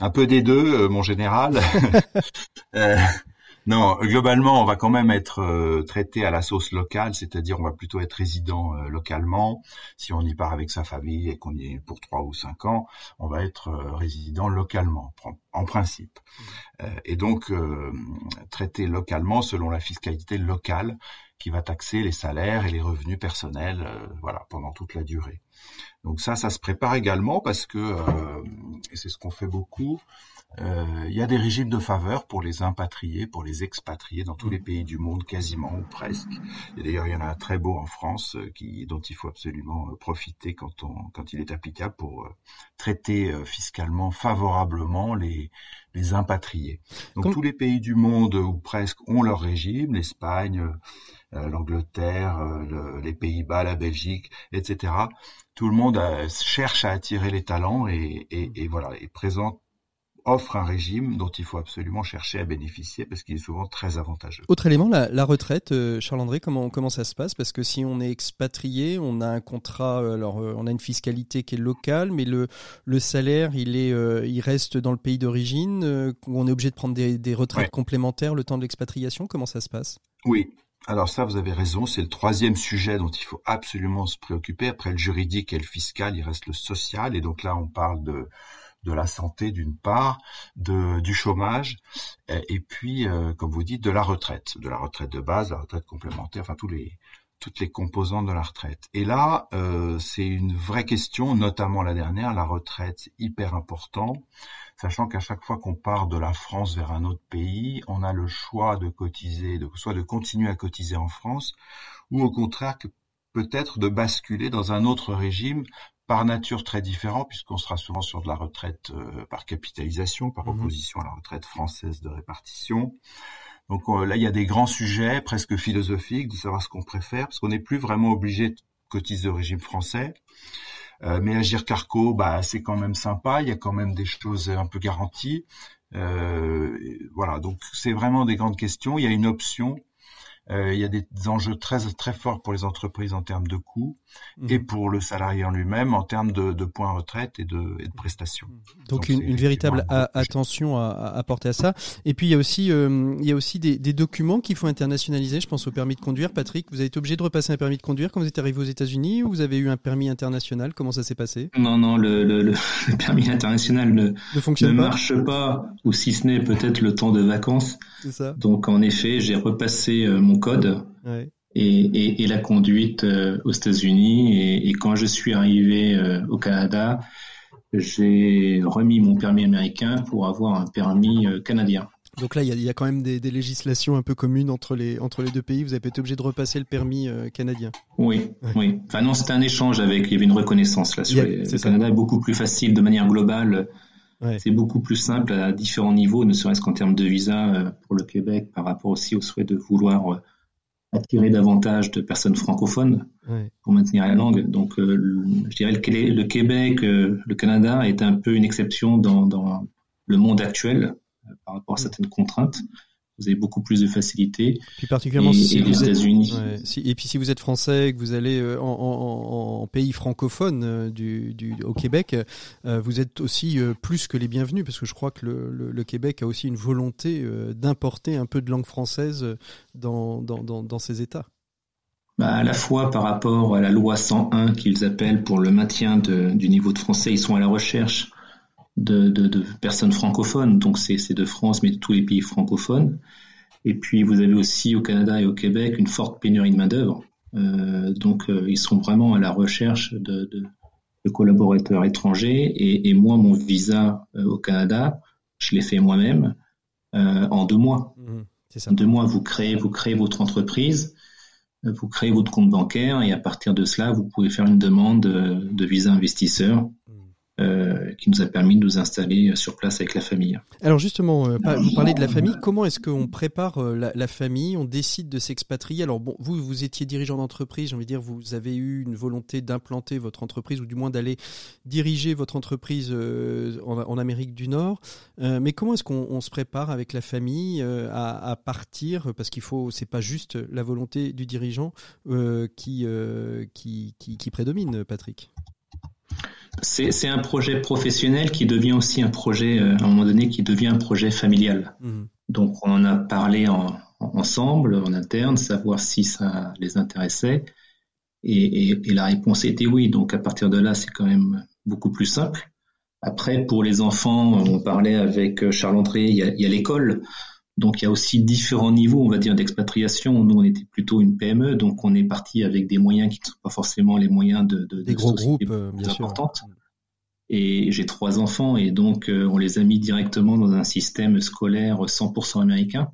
Un peu des deux, euh, mon général. Euh, non, globalement, on va quand même être euh, traité à la sauce locale, c'est-à-dire on va plutôt être résident localement. Si on y part avec sa famille et qu'on y est pour trois ou cinq ans, on va être résident localement, en principe. Mmh. et donc traité localement selon la fiscalité locale qui va taxer les salaires et les revenus personnels, euh, voilà, pendant toute la durée. Donc ça, ça se prépare également parce que, euh, et c'est ce qu'on fait beaucoup, euh, il y a des régimes de faveur pour les impatriés, pour les expatriés dans tous les pays du monde, quasiment ou presque. Et d'ailleurs, il y en a un très beau en France qui, dont il faut absolument profiter quand, on, quand il est applicable pour traiter fiscalement favorablement les, les impatriés. Donc tous les pays du monde ou presque ont leur régime, l'Espagne, euh, l'Angleterre, euh, les Pays-Bas, la Belgique, etc. Tout le monde euh, cherche à attirer les talents et, et, et voilà, et présente offre un régime dont il faut absolument chercher à bénéficier parce qu'il est souvent très avantageux. Autre élément, la, la retraite, Charles-André, comment, comment ça se passe? Parce que si on est expatrié, on a un contrat, alors on a une fiscalité qui est locale, mais le, le salaire, il, est, il reste dans le pays d'origine, on est obligé de prendre des, des retraites complémentaires le temps de l'expatriation, comment ça se passe? Oui, alors ça, vous avez raison, c'est le troisième sujet dont il faut absolument se préoccuper. Après le juridique et le fiscal, il reste le social. Et donc là, on parle de, de la santé d'une part, de, du chômage, et, puis, euh, comme vous dites, de la retraite, de la retraite de base, la retraite complémentaire, enfin tous les, toutes les composantes de la retraite. Et là, euh, c'est une vraie question, notamment la dernière, la retraite, hyper important sachant qu'à chaque fois qu'on part de la France vers un autre pays, on a le choix de cotiser, de, soit de continuer à cotiser en France, ou au contraire que peut-être de basculer dans un autre régime par nature très différent, puisqu'on sera souvent sur de la retraite euh, par capitalisation, par mmh opposition à la retraite française de répartition. Donc euh, là, il y a des grands sujets presque philosophiques de savoir ce qu'on préfère, parce qu'on n'est plus vraiment obligé de cotiser au régime français. Euh, mais Agir Carco, bah, c'est quand même sympa. Il y a quand même des choses un peu garanties. Euh, voilà, donc c'est vraiment des grandes questions. Il y a une option il y a des enjeux très très forts pour les entreprises en termes de coûts et mhm. pour le salarié en lui-même en termes de, de points retraite et de, et de prestations. Mhm. Donc, une, une, véritable attention à, à, apporter à ça. Et puis il y a aussi euh, il y a aussi des, des documents qu'il faut internationaliser. Je pense au permis de conduire. Patrick, vous avez été obligé de repasser un permis de conduire quand vous êtes arrivé aux États-Unis ou vous avez eu un permis international? Comment ça s'est passé? Non non le, le, le, permis international ne, ne, fonctionne ne marche pas ou si ce n'est peut-être le temps de vacances. Ça. Donc en effet j'ai repassé euh, mon code et, la conduite euh, aux États-Unis. Et, quand je suis arrivé euh, au Canada, j'ai remis mon permis américain pour avoir un permis euh, canadien. Donc là, il y, a, quand même des, législations un peu communes entre les, entre les deux pays. Vous avez été obligé de repasser le permis canadien. Oui, oui. Enfin non, c'était un échange avec. Il y avait une reconnaissance là. Sur le Canada est beaucoup plus facile de manière globale. C'est beaucoup plus simple à différents niveaux, ne serait-ce qu'en termes de visa pour le Québec, par rapport aussi au souhait de vouloir attirer davantage de personnes francophones pour maintenir la langue. Donc, euh, je dirais le, le Québec, euh, le Canada est un peu une exception dans, dans le monde actuel euh, par rapport à certaines contraintes vous avez beaucoup plus de facilité. Puis particulièrement si les États-Unis. et puis si vous êtes français et que vous allez euh, en, pays francophone euh, du, au Québec, euh, vous êtes aussi plus que les bienvenus parce que je crois que le, Québec a aussi une volonté d'importer un peu de langue française dans, dans, dans, ces États. Bah, à la fois par rapport à la loi 101 qu'ils appellent pour le maintien de, du niveau de français, ils sont à la recherche de, personnes francophones, donc c'est de France, mais de tous les pays francophones. Et puis vous avez aussi au Canada et au Québec une forte pénurie de main-d'œuvre. Euh, donc euh, ils sont vraiment à la recherche de, collaborateurs étrangers. Et, moi, mon visa euh, au Canada, je l'ai fait moi-même en deux mois. Mmh, en deux mois, vous créez, vous créez votre entreprise. vous créez votre compte bancaire et à partir de cela, vous pouvez faire une demande de visa investisseur euh, qui nous a permis de nous installer sur place avec la famille. Alors justement, euh, vous parlez de la famille. Comment est-ce qu'on prépare euh, la, la, famille? On décide de s'expatrier? Alors bon, vous, vous étiez dirigeant d'entreprise. J'ai envie de dire, vous avez eu une volonté d'implanter votre entreprise ou du moins d'aller diriger votre entreprise en, en, Amérique du Nord. mais comment est-ce qu'on se prépare avec la famille à, à, partir? Parce qu'il faut, c'est pas juste la volonté du dirigeant qui, qui, qui, qui prédomine, Patrick. C'est un projet professionnel qui devient aussi un projet, euh, à un moment donné, qui devient un projet familial. Mmh. Donc on en a parlé ensemble, en interne, savoir si ça les intéressait. Et, la réponse était oui. Donc à partir de là, c'est quand même beaucoup plus simple. Après, pour les enfants, on parlait avec Charles André, il y a l'école. Donc il y a aussi différents niveaux, on va dire, d'expatriation. Nous, on était plutôt une PME, donc on est parti avec des moyens qui ne sont pas forcément les moyens de, de des gros groupes, euh, bien importantes. Et j'ai trois enfants, et donc euh, on les a mis directement dans un système scolaire 100% américain.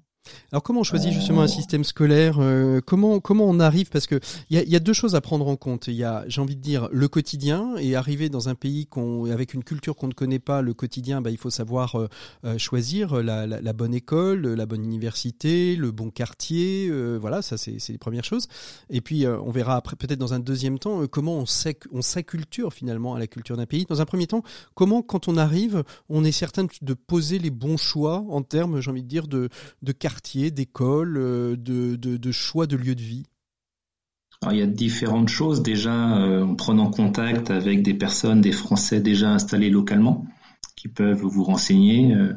Alors comment on choisit justement un système scolaire euh, Comment comment on arrive Parce que il y a, deux choses à prendre en compte. Il y a, j'ai envie de dire, le quotidien et arriver dans un pays avec une culture qu'on ne connaît pas, le quotidien, bah, il faut savoir euh, euh, choisir la, bonne école, la bonne université, le bon quartier. voilà, ça c'est, les premières choses. Et puis on verra peut-être dans un deuxième temps comment on, on s'acculture finalement à la culture d'un pays. Dans un premier temps, comment quand on arrive, on est certain de poser les bons choix en termes, j'ai envie de dire, de, de quartier d'école, euh, de, choix de lieu de vie il y a différentes choses. Déjà, euh, en prenant contact avec des personnes, des Français déjà installés localement, qui peuvent vous renseigner, euh,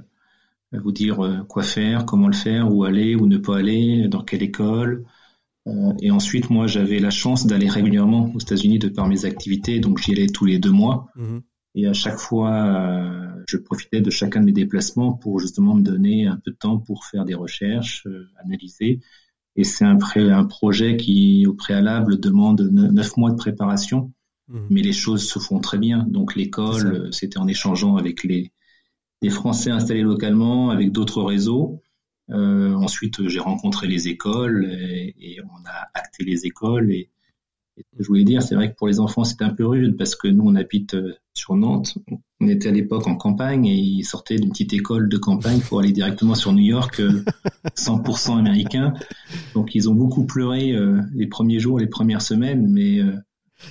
vous dire quoi faire, comment le faire, où aller, où ne pas aller, dans quelle école. et ensuite, moi, j'avais la chance d'aller régulièrement aux États-Unis de par mes activités, donc j'y allais tous les deux mois. Mmh. Et à chaque fois, je profitais de chacun de mes déplacements pour justement me donner un peu de temps pour faire des recherches, euh, analyser. Et c'est un, un, projet qui, au préalable, demande neuf mois de préparation, mmh. mais les choses se font très bien. Donc l'école, euh, c'était en échangeant avec les, les Français installés localement, avec d'autres réseaux. Euh, ensuite, j'ai rencontré les écoles et, et, on a acté les écoles et, je voulais dire, c'est vrai que pour les enfants, c'était un peu rude parce que nous, on habite euh, sur Nantes. On était à l'époque en campagne et ils sortaient d'une petite école de campagne pour aller directement sur New York, 100% euh, américain. Donc, ils ont beaucoup pleuré euh, les premiers jours, les premières semaines, mais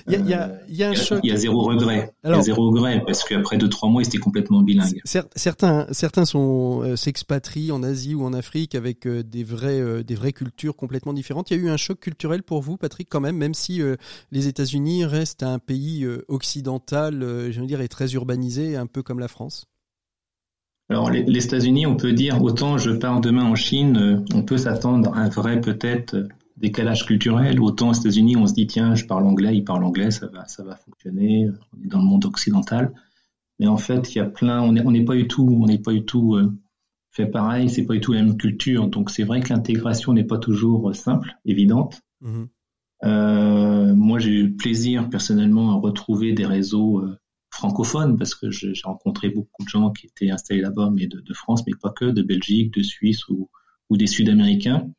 il y a, y un choc. Il y a zéro regret. il y a zéro regret parce qu'après deux trois mois, ils étaient complètement bilingues. Certains, certains sont euh, s'expatrient en Asie ou en Afrique avec euh, des euh, des vraies cultures complètement différentes. Il y a eu un choc culturel pour vous, Patrick, quand même, même si les États-Unis restent un pays occidental, je veux dire, et très urbanisé, un peu comme la France. Alors les, les États-Unis, on peut dire autant je pars demain en Chine, on peut s'attendre à un vrai peut-être décalage culturel. Autant aux États-Unis, on se dit tiens, je parle anglais, il parle anglais, ça va, ça va fonctionner. On est dans le monde occidental, mais en fait, il y a plein. On n'est on pas du tout, on n'est pas du tout euh, fait pareil. C'est pas du tout la même culture. Donc c'est vrai que l'intégration n'est pas toujours simple, évidente. Mm-hmm. Euh, moi, j'ai eu plaisir personnellement à retrouver des réseaux euh, francophones parce que j'ai rencontré beaucoup de gens qui étaient installés là-bas, mais de, de, France, mais pas que, de Belgique, de Suisse ou, ou des Sud-Américains.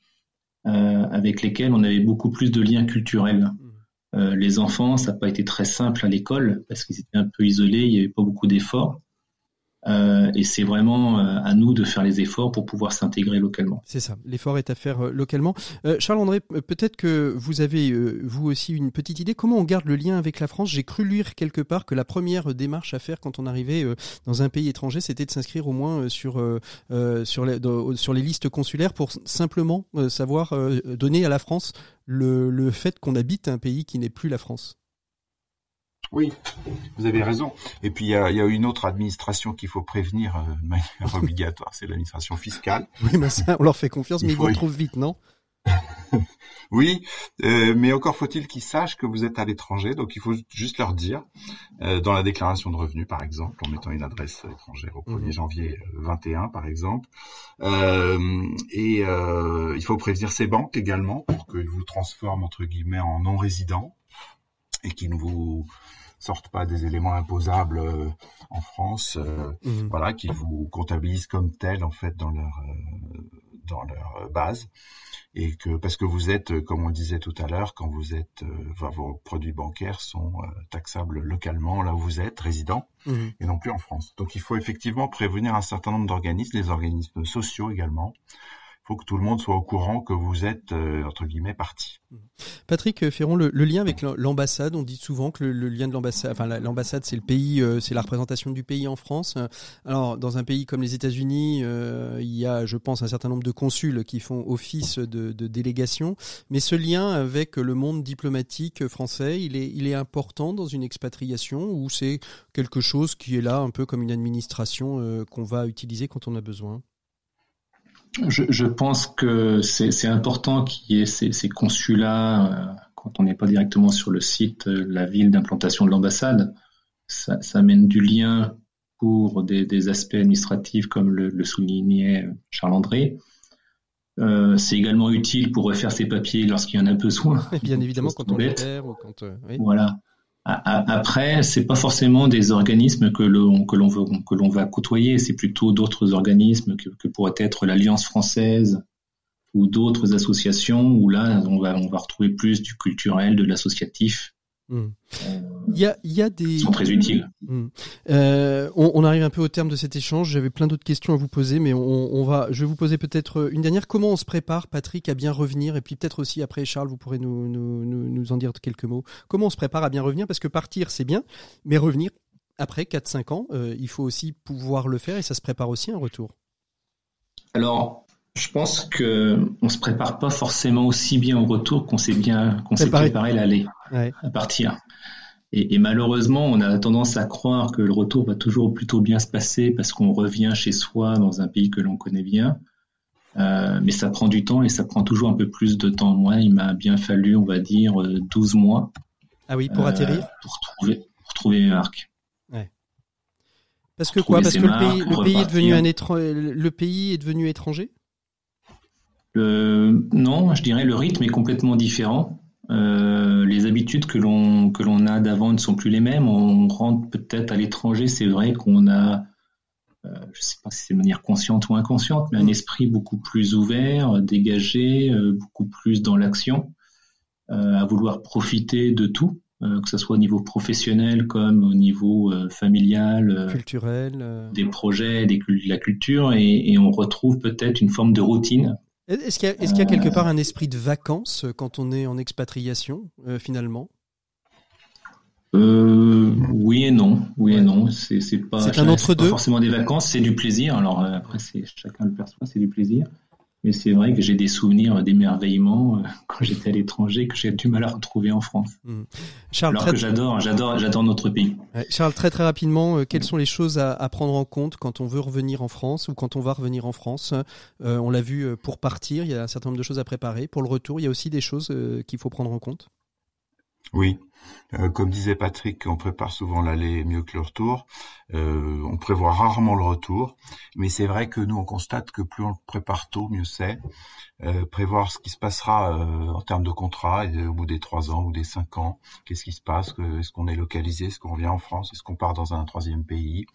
Euh, avec lesquels on avait beaucoup plus de liens culturels. Mmh. Euh, les enfants, ça n'a pas été très simple à l'école parce qu'ils étaient un peu isolés, il n'y avait pas beaucoup d'efforts. Euh, et c'est vraiment euh, à nous de faire les efforts pour pouvoir s'intégrer localement. C'est ça, l'effort est à faire euh, localement. Charles-André, peut-être que vous avez, vous aussi, une petite idée. Comment on garde le lien avec la France? J'ai cru lire quelque part que la première démarche à faire quand on arrivait dans un pays étranger, c'était de s'inscrire au moins sur, les, listes consulaires pour simplement savoir donner à la France le fait qu'on habite un pays qui n'est plus la France. Oui, vous avez raison. Et puis il y a, une autre administration qu'il faut prévenir euh, de manière obligatoire, c'est l'administration fiscale. Oui, mais ça, on leur fait confiance, mais ils vous retrouvent vite, non? Oui, euh, mais encore faut-il qu'ils sachent que vous êtes à l'étranger, donc il faut juste leur dire, euh, dans la déclaration de revenus par exemple, en mettant une adresse étrangère au 1er mhm. janvier 21 par exemple, et il faut prévenir ces banques également pour qu'ils vous transforment entre guillemets en non-résidents et qu'ils ne vous sortent pas des éléments imposables euh, en France, euh, mhm. voilà, qu'ils vous comptabilisent comme tel en fait dans leur euh, dans leur base et que parce que vous êtes, comme on disait tout à l'heure, quand vous êtes, euh, vos produits bancaires sont euh, taxables localement là où vous êtes résident mmh. et non plus en France. Donc il faut effectivement prévenir un certain nombre d'organismes, les organismes sociaux également, faut que tout le monde soit au courant que vous êtes euh, entre guillemets parti. Patrick Ferron, le, lien avec l'ambassade, on dit souvent que le, lien de l'ambassade, enfin l'ambassade c'est le pays, euh, c'est la représentation du pays en France. Alors dans un pays comme les États-Unis, euh, il y a, je pense, un certain nombre de consuls qui font office de, délégation, mais ce lien avec le monde diplomatique français, il est, il est important dans une expatriation ou c'est quelque chose qui est là un peu comme une administration qu'on va utiliser quand on a besoin? Je, je, pense que c'est important qu'il y ait ces, ces consulats euh, quand on n'est pas directement sur le site, euh, la ville d'implantation de l'ambassade. Ça, ça, mène du lien pour des, des aspects administratifs comme le, le soulignait Charles André. Euh, c'est également utile pour refaire ses papiers lorsqu'il y en a besoin. Bien évidemment, quand on les perd ou quand. Euh, oui. Voilà. Après, c'est pas forcément des organismes que l'on que l'on va côtoyer, c'est plutôt d'autres organismes que, que pourrait être l'Alliance française ou d'autres associations où là on va on va retrouver plus du culturel, de l'associatif Il y a, il y a des. sont très utiles. Hmm. Euh, on, on, arrive un peu au terme de cet échange. J'avais plein d'autres questions à vous poser, mais on, on, va. Je vais vous poser peut-être une dernière. Comment on se prépare, Patrick, à bien revenir? Et puis peut-être aussi après, Charles, vous pourrez nous, nous, nous, en dire quelques mots. Comment on se prépare à bien revenir? Parce que partir, c'est bien, mais revenir après 4-5 ans, euh, il faut aussi pouvoir le faire et ça se prépare aussi un retour. Alors, je pense que on se prépare pas forcément aussi bien au retour qu'on s'est bien qu'on s'est préparé l'aller à partir. Et, et, malheureusement, on a tendance à croire que le retour va toujours plutôt bien se passer parce qu'on revient chez soi dans un pays que l'on connaît bien. Euh, mais ça prend du temps et ça prend toujours un peu plus de temps. Moi, il m'a bien fallu, on va dire, 12 mois. Ah oui, pour atterrir? euh, Pour trouver, pour trouver mes marques. Ouais. Parce que quoi? Parce que le pays, le pays est devenu un le pays est devenu étranger? euh, non, je dirais le rythme est complètement différent. Euh, les habitudes que l'on que l'on a d'avant ne sont plus les mêmes. On rentre peut-être à l'étranger, c'est vrai qu'on a, euh, je ne sais pas si c'est de manière consciente ou inconsciente, mais un mm. esprit beaucoup plus ouvert, dégagé, beaucoup plus dans l'action, à vouloir profiter de tout, que ce soit au niveau professionnel comme au niveau familial, culturel, des projets, des, de la culture, et, et on retrouve peut-être une forme de routine est-ce qu'il y, y, a quelque part un esprit de vacances euh, quand on est en expatriation, euh, finalement? Euh, Oui et non. Oui et non. C'est pas, un entre deux? forcément des vacances, c'est du plaisir. Alors après, chacun le perçoit, c'est du plaisir. Mais c'est vrai que j'ai des souvenirs d'émerveillement euh, quand j'étais à l'étranger que j'ai du mal à retrouver en France. Mmh. Charles, Alors que j'adore, j'adore, j'adore notre pays. Charles, très très rapidement, euh, quelles sont les choses à, à, prendre en compte quand on veut revenir en France ou quand on va revenir en France? Euh, On l'a vu pour partir, il y a un certain nombre de choses à préparer. Pour le retour, il y a aussi des choses qu'il faut prendre en compte? Oui, comme disait Patrick, on prépare souvent l'aller mieux que le retour. Euh, on prévoit rarement le retour, mais c'est vrai que nous on constate que plus on le prépare tôt, mieux c'est. Euh, prévoir ce qui se passera en termes de contrat au bout des trois ans ou des cinq ans. Qu'est-ce qui se passe Est-ce qu'on est localisé Est-ce qu'on vient en France Est-ce qu'on part dans un troisième pays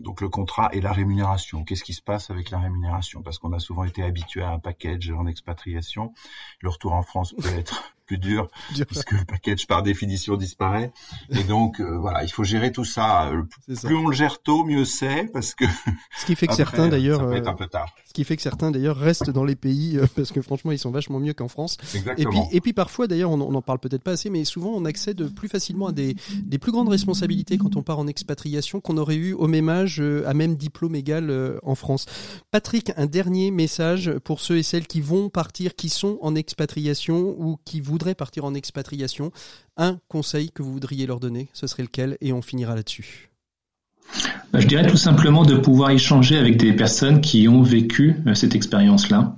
donc le contrat et la rémunération. Qu'est-ce qui se passe avec la rémunération? Parce qu'on a souvent été habitué à un package en expatriation. Le retour en France peut être plus dur, puisque le package par définition disparaît. Et donc euh, voilà, il faut gérer tout ça. Euh, plus on le gère tôt, mieux c'est, parce que ce qui fait que certains d'ailleurs, ça tard. Ce qui fait que certains d'ailleurs restent dans les pays euh, parce que franchement ils sont vachement mieux qu'en France. Exactement. Et puis et puis parfois d'ailleurs on n'en parle peut-être pas assez, mais souvent on accède plus facilement à des des plus grandes responsabilités quand on part en expatriation qu'on aurait eu au même âge, à même diplôme égal en France. Patrick, un dernier message pour ceux et celles qui vont partir, qui sont en expatriation ou qui vont voudraient partir en expatriation, un conseil que vous voudriez leur donner, ce serait lequel Et on finira là-dessus. Bah, je dirais tout simplement de pouvoir échanger avec des personnes qui ont vécu euh, cette expérience-là,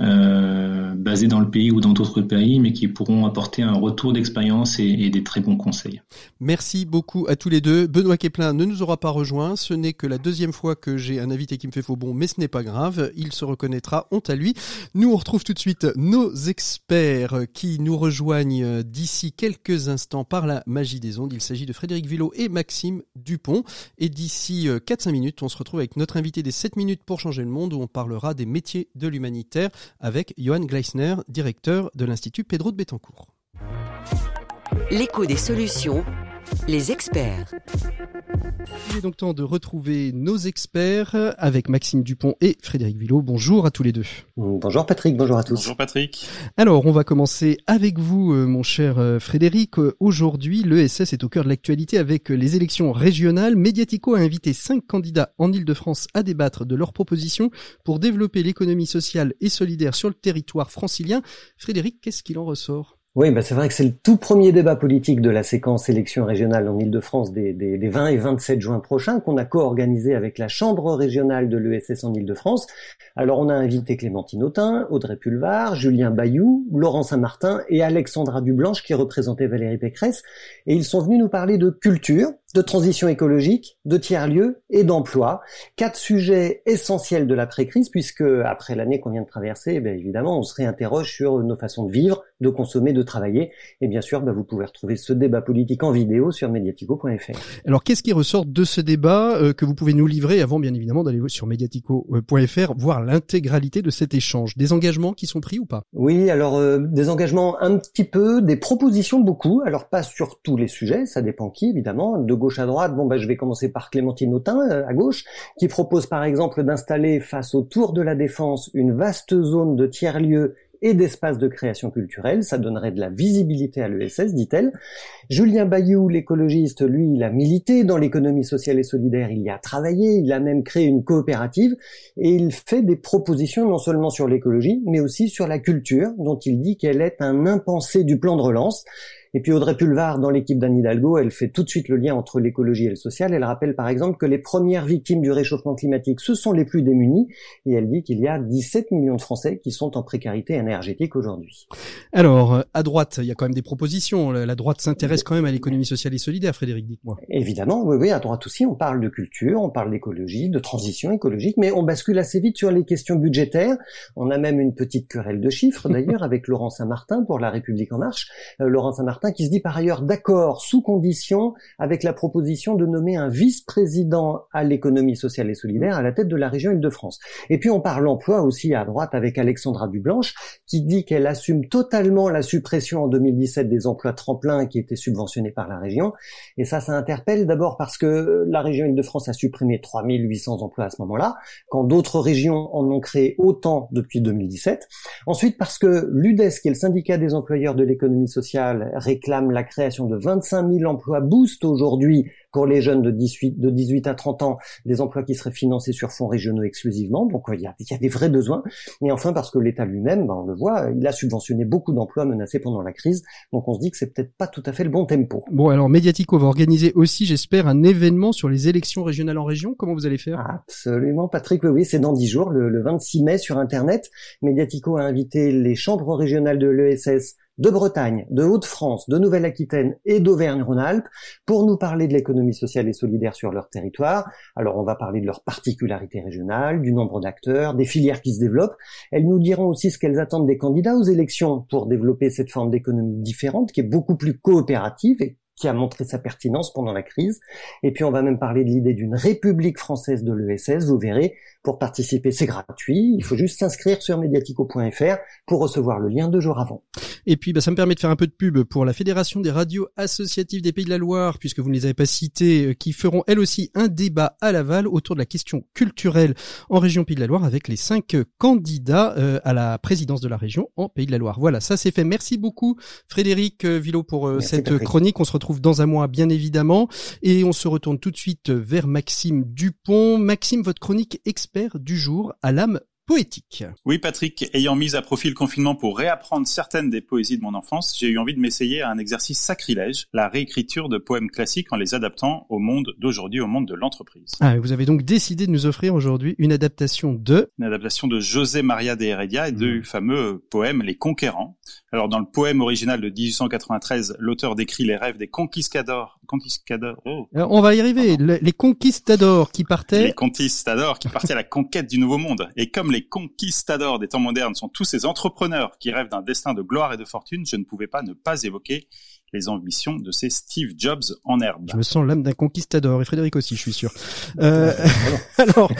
euh, basés dans le pays ou dans d'autres pays, mais qui pourront apporter un retour d'expérience et, des très bons conseils. Merci beaucoup à tous les deux. Benoît Keplin ne nous aura pas rejoint. Ce n'est que la deuxième fois que j'ai un invité qui me fait faux bon, mais ce n'est pas grave. Il se reconnaîtra, honte à lui. Nous, on retrouve tout de suite nos experts qui nous rejoignent d'ici quelques instants par la magie des ondes. Il s'agit de Frédéric Villot et Maxime Dupont. Et d'ici 4-5 minutes, on se retrouve avec notre invité des 7 minutes pour changer le monde où on parlera des métiers de l'humanitaire avec Johan Gleisner, directeur de l'Institut Pedro de Betancourt. L'écho des solutions, les experts. Il est donc temps de retrouver nos experts avec Maxime Dupont et Frédéric Villot. Bonjour à tous les deux. Bonjour Patrick, bonjour à tous. Bonjour Patrick. Alors, on va commencer avec vous, euh, mon cher euh, Frédéric. Aujourd'hui, l'ESS est au cœur de l'actualité avec les élections régionales. Mediatico a invité cinq candidats en Ile-de-France à débattre de leurs propositions pour développer l'économie sociale et solidaire sur le territoire francilien. Frédéric, qu'est-ce qu'il en ressort? Oui, bah c'est vrai que c'est le tout premier débat politique de la séquence élection régionale en Ile-de-France des, des, des, 20 et 27 juin prochains qu'on a co-organisé avec la Chambre régionale de l'ESS en Ile-de-France. Alors on a invité Clémentine Autain, Audrey Pulvar, Julien Bayou, Laurent Saint-Martin et Alexandra Dublanche qui représentaient Valérie Pécresse. Et ils sont venus nous parler de culture, de transition écologique, de tiers-lieux et d'emploi. Quatre sujets essentiels de l'après-crise puisque après l'année qu'on vient de traverser, eh évidemment, on se réinterroge sur nos façons de vivre, de consommer, de travailler. Et bien sûr, bah, vous pouvez retrouver ce débat politique en vidéo sur mediatico.fr. Alors, qu'est-ce qui ressort de ce débat euh, que vous pouvez nous livrer avant, bien évidemment, d'aller sur mediatico.fr, voir l'intégralité de cet échange? Des engagements qui sont pris ou pas? Oui, alors euh, des engagements un petit peu, des propositions beaucoup. Alors pas sur tous les sujets, ça dépend qui, évidemment. De gauche à droite, bon, bah, je vais commencer par Clémentine Autain, euh, à gauche, qui propose par exemple d'installer face au Tour de la Défense une vaste zone de tiers-lieux et d'espace de création culturelle. Ça donnerait de la visibilité à l'ESS, dit-elle. Julien Bayou, l'écologiste, lui, il a milité dans l'économie sociale et solidaire. Il y a travaillé. Il a même créé une coopérative et il fait des propositions non seulement sur l'écologie, mais aussi sur la culture, dont il dit qu'elle est un impensé du plan de relance. Et puis Audrey Pulvar, dans l'équipe d'Anne Hidalgo, elle fait tout de suite le lien entre l'écologie et le social. Elle rappelle par exemple que les premières victimes du réchauffement climatique, ce sont les plus démunis. Et elle dit qu'il y a 17 millions de Français qui sont en précarité énergétique aujourd'hui. Alors, à droite, il y a quand même des propositions. La droite s'intéresse quand même à l'économie sociale et solidaire, Frédéric, dites-moi. Évidemment, oui, oui, à droite aussi, on parle de culture, on parle d'écologie, de transition écologique, mais on bascule assez vite sur les questions budgétaires. On a même une petite querelle de chiffres, d'ailleurs, avec Laurent Saint-Martin pour La République en marche. Euh, Laurent Saint-Martin qui se dit par ailleurs d'accord sous condition avec la proposition de nommer un vice-président à l'économie sociale et solidaire à la tête de la région Île-de-France. Et puis on parle emploi aussi à droite avec Alexandra Dublanche qui dit qu'elle assume totalement la suppression en 2017 des emplois tremplins qui étaient subventionnés par la région. Et ça, ça interpelle d'abord parce que la région Île-de-France a supprimé 3800 emplois à ce moment-là, quand d'autres régions en ont créé autant depuis 2017. Ensuite parce que l'UDES, qui est le syndicat des employeurs de l'économie sociale, réclame la création de 25 000 emplois boost aujourd'hui pour les jeunes de 18, de 18 à 30 ans, des emplois qui seraient financés sur fonds régionaux exclusivement. Donc il y a, y a, des vrais besoins. Et enfin parce que l'État lui-même, ben, on le voit, il a subventionné beaucoup d'emplois menacés pendant la crise. Donc on se dit que c'est peut-être pas tout à fait le bon tempo. Bon alors Mediatico va organiser aussi, j'espère, un événement sur les élections régionales en région. Comment vous allez faire? Absolument, Patrick. Oui, oui c'est dans 10 jours, le, le 26 mai sur Internet. Mediatico a invité les chambres régionales de l'ESS de Bretagne, de Haute-France, de Nouvelle-Aquitaine et d'Auvergne-Rhône-Alpes pour nous parler de l'économie sociale et solidaire sur leur territoire. Alors on va parler de leurs particularités régionales, du nombre d'acteurs, des filières qui se développent. Elles nous diront aussi ce qu'elles attendent des candidats aux élections pour développer cette forme d'économie différente qui est beaucoup plus coopérative et qui a montré sa pertinence pendant la crise. Et puis on va même parler de l'idée d'une république française de l'ESS, vous verrez, pour participer c'est gratuit, il faut juste s'inscrire sur mediatico.fr pour recevoir le lien deux jours avant. Et puis bah, ça me permet de faire un peu de pub pour la Fédération des radios associatives des Pays de la Loire, puisque vous ne les avez pas cités, euh, qui feront elles aussi un débat à Laval autour de la question culturelle en région Pays de la Loire avec les cinq candidats euh, à la présidence de la région en Pays de la Loire. Voilà, ça c'est fait. Merci beaucoup Frédéric euh, Villot pour cette chronique. On se retrouve dans un mois, bien évidemment. Et on se retourne tout de suite vers Maxime Dupont. Maxime, votre chronique expert du jour à l'âme poétique. Oui, Patrick, ayant mis à profit le confinement pour réapprendre certaines des poésies de mon enfance, j'ai eu envie de m'essayer à un exercice sacrilège, la réécriture de poèmes classiques en les adaptant au monde d'aujourd'hui, au monde de l'entreprise. Ah, vous avez donc décidé de nous offrir aujourd'hui une adaptation de... Une adaptation de José Maria de Heredia et du mmh. fameux poème Les Conquérants. Alors, dans le poème original de 1893, l'auteur décrit les rêves des conquistadors. Conquistadors. Oh. on va y arriver. Les conquistadors qui partaient. Les conquistadors qui partaient à la conquête du nouveau monde. Et comme les conquistadors des temps modernes sont tous ces entrepreneurs qui rêvent d'un destin de gloire et de fortune, je ne pouvais pas ne pas évoquer les ambitions de ces Steve Jobs en herbe. Je me sens l'âme d'un conquistador et Frédéric aussi, je suis sûr. Euh, alors,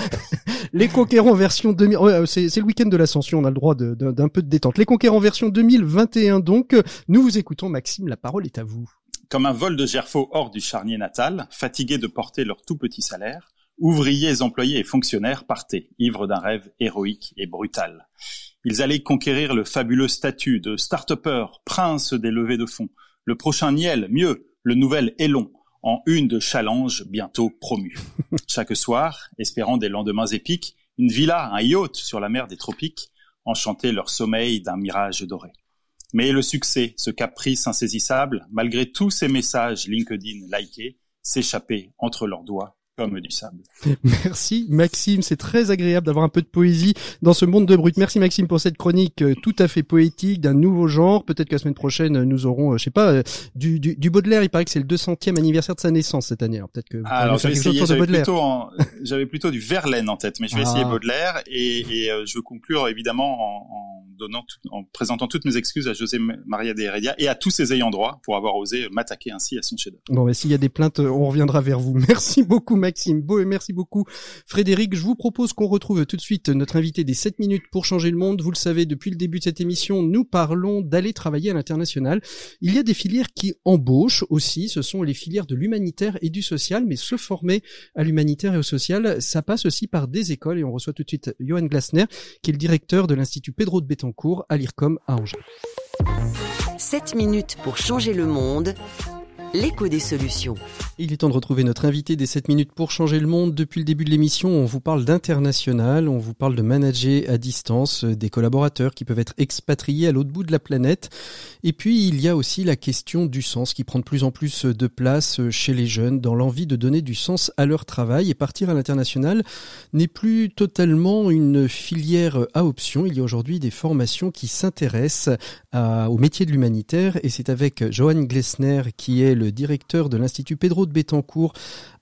les conquérants version 2000, c'est le week-end de l'ascension, on a le droit d'un peu de détente. Les conquérants version 2021 donc, nous vous écoutons Maxime, la parole est à vous. Comme un vol de gerfaux hors du charnier natal, fatigués de porter leur tout petit salaire, ouvriers, employés et fonctionnaires partaient, ivres d'un rêve héroïque et brutal. Ils allaient conquérir le fabuleux statut de start-upper, prince des levées de fonds, le prochain Niel, mieux, le nouvel Elon, en une de challenge bientôt promu. Chaque soir, espérant des lendemains épiques, une villa, un yacht sur la mer des tropiques, enchantaient leur sommeil d'un mirage doré. Mais le succès, ce caprice insaisissable, malgré tous ces messages LinkedIn likés, s'échappait entre leurs doigts comme du sable. Merci Maxime, c'est très agréable d'avoir un peu de poésie dans ce monde de brut. Merci Maxime pour cette chronique euh, tout à fait poétique d'un nouveau genre. Peut-être que la semaine prochaine euh, nous aurons, euh, je sais pas, du, du, du Baudelaire. Il paraît que c'est le 200e anniversaire de sa naissance cette année. Alors peut-être que alors j'avais plutôt, j'avais plutôt du Verlaine en tête, mais je vais essayer ah. Baudelaire et, et je veux conclure évidemment en, en donnant, en présentant toutes mes excuses à José Maria de Heredia et à tous ses ayants droit pour avoir osé m'attaquer ainsi à son chef-d'œuvre. Bon, mais s'il y a des plaintes, on reviendra vers vous. Merci beaucoup Maxime. Maxime Beau et merci beaucoup Frédéric. Je vous propose qu'on retrouve tout de suite notre invité des 7 minutes pour changer le monde. Vous le savez, depuis le début de cette émission, nous parlons d'aller travailler à l'international. Il y a des filières qui embauchent aussi, ce sont les filières de l'humanitaire et du social, mais se former à l'humanitaire et au social, ça passe aussi par des écoles et on reçoit tout de suite Johan Glasner, qui est le directeur de l'Institut Pedro de Betancourt à l'IRCOM à Angers. 7 minutes pour changer le monde l'écho des solutions. Il est temps de retrouver notre invité des 7 minutes pour changer le monde. Depuis le début de l'émission, on vous parle d'international, on vous parle de manager à distance euh, des collaborateurs qui peuvent être expatriés à l'autre bout de la planète. Et puis, il y a aussi la question du sens qui prend de plus en plus de place euh, chez les jeunes dans l'envie de donner du sens à leur travail. Et partir à l'international n'est plus totalement une filière à option. Il y a aujourd'hui des formations qui s'intéressent au métier de l'humanitaire et c'est avec Johan Glessner qui est le directeur de l'Institut Pedro de Bétancourt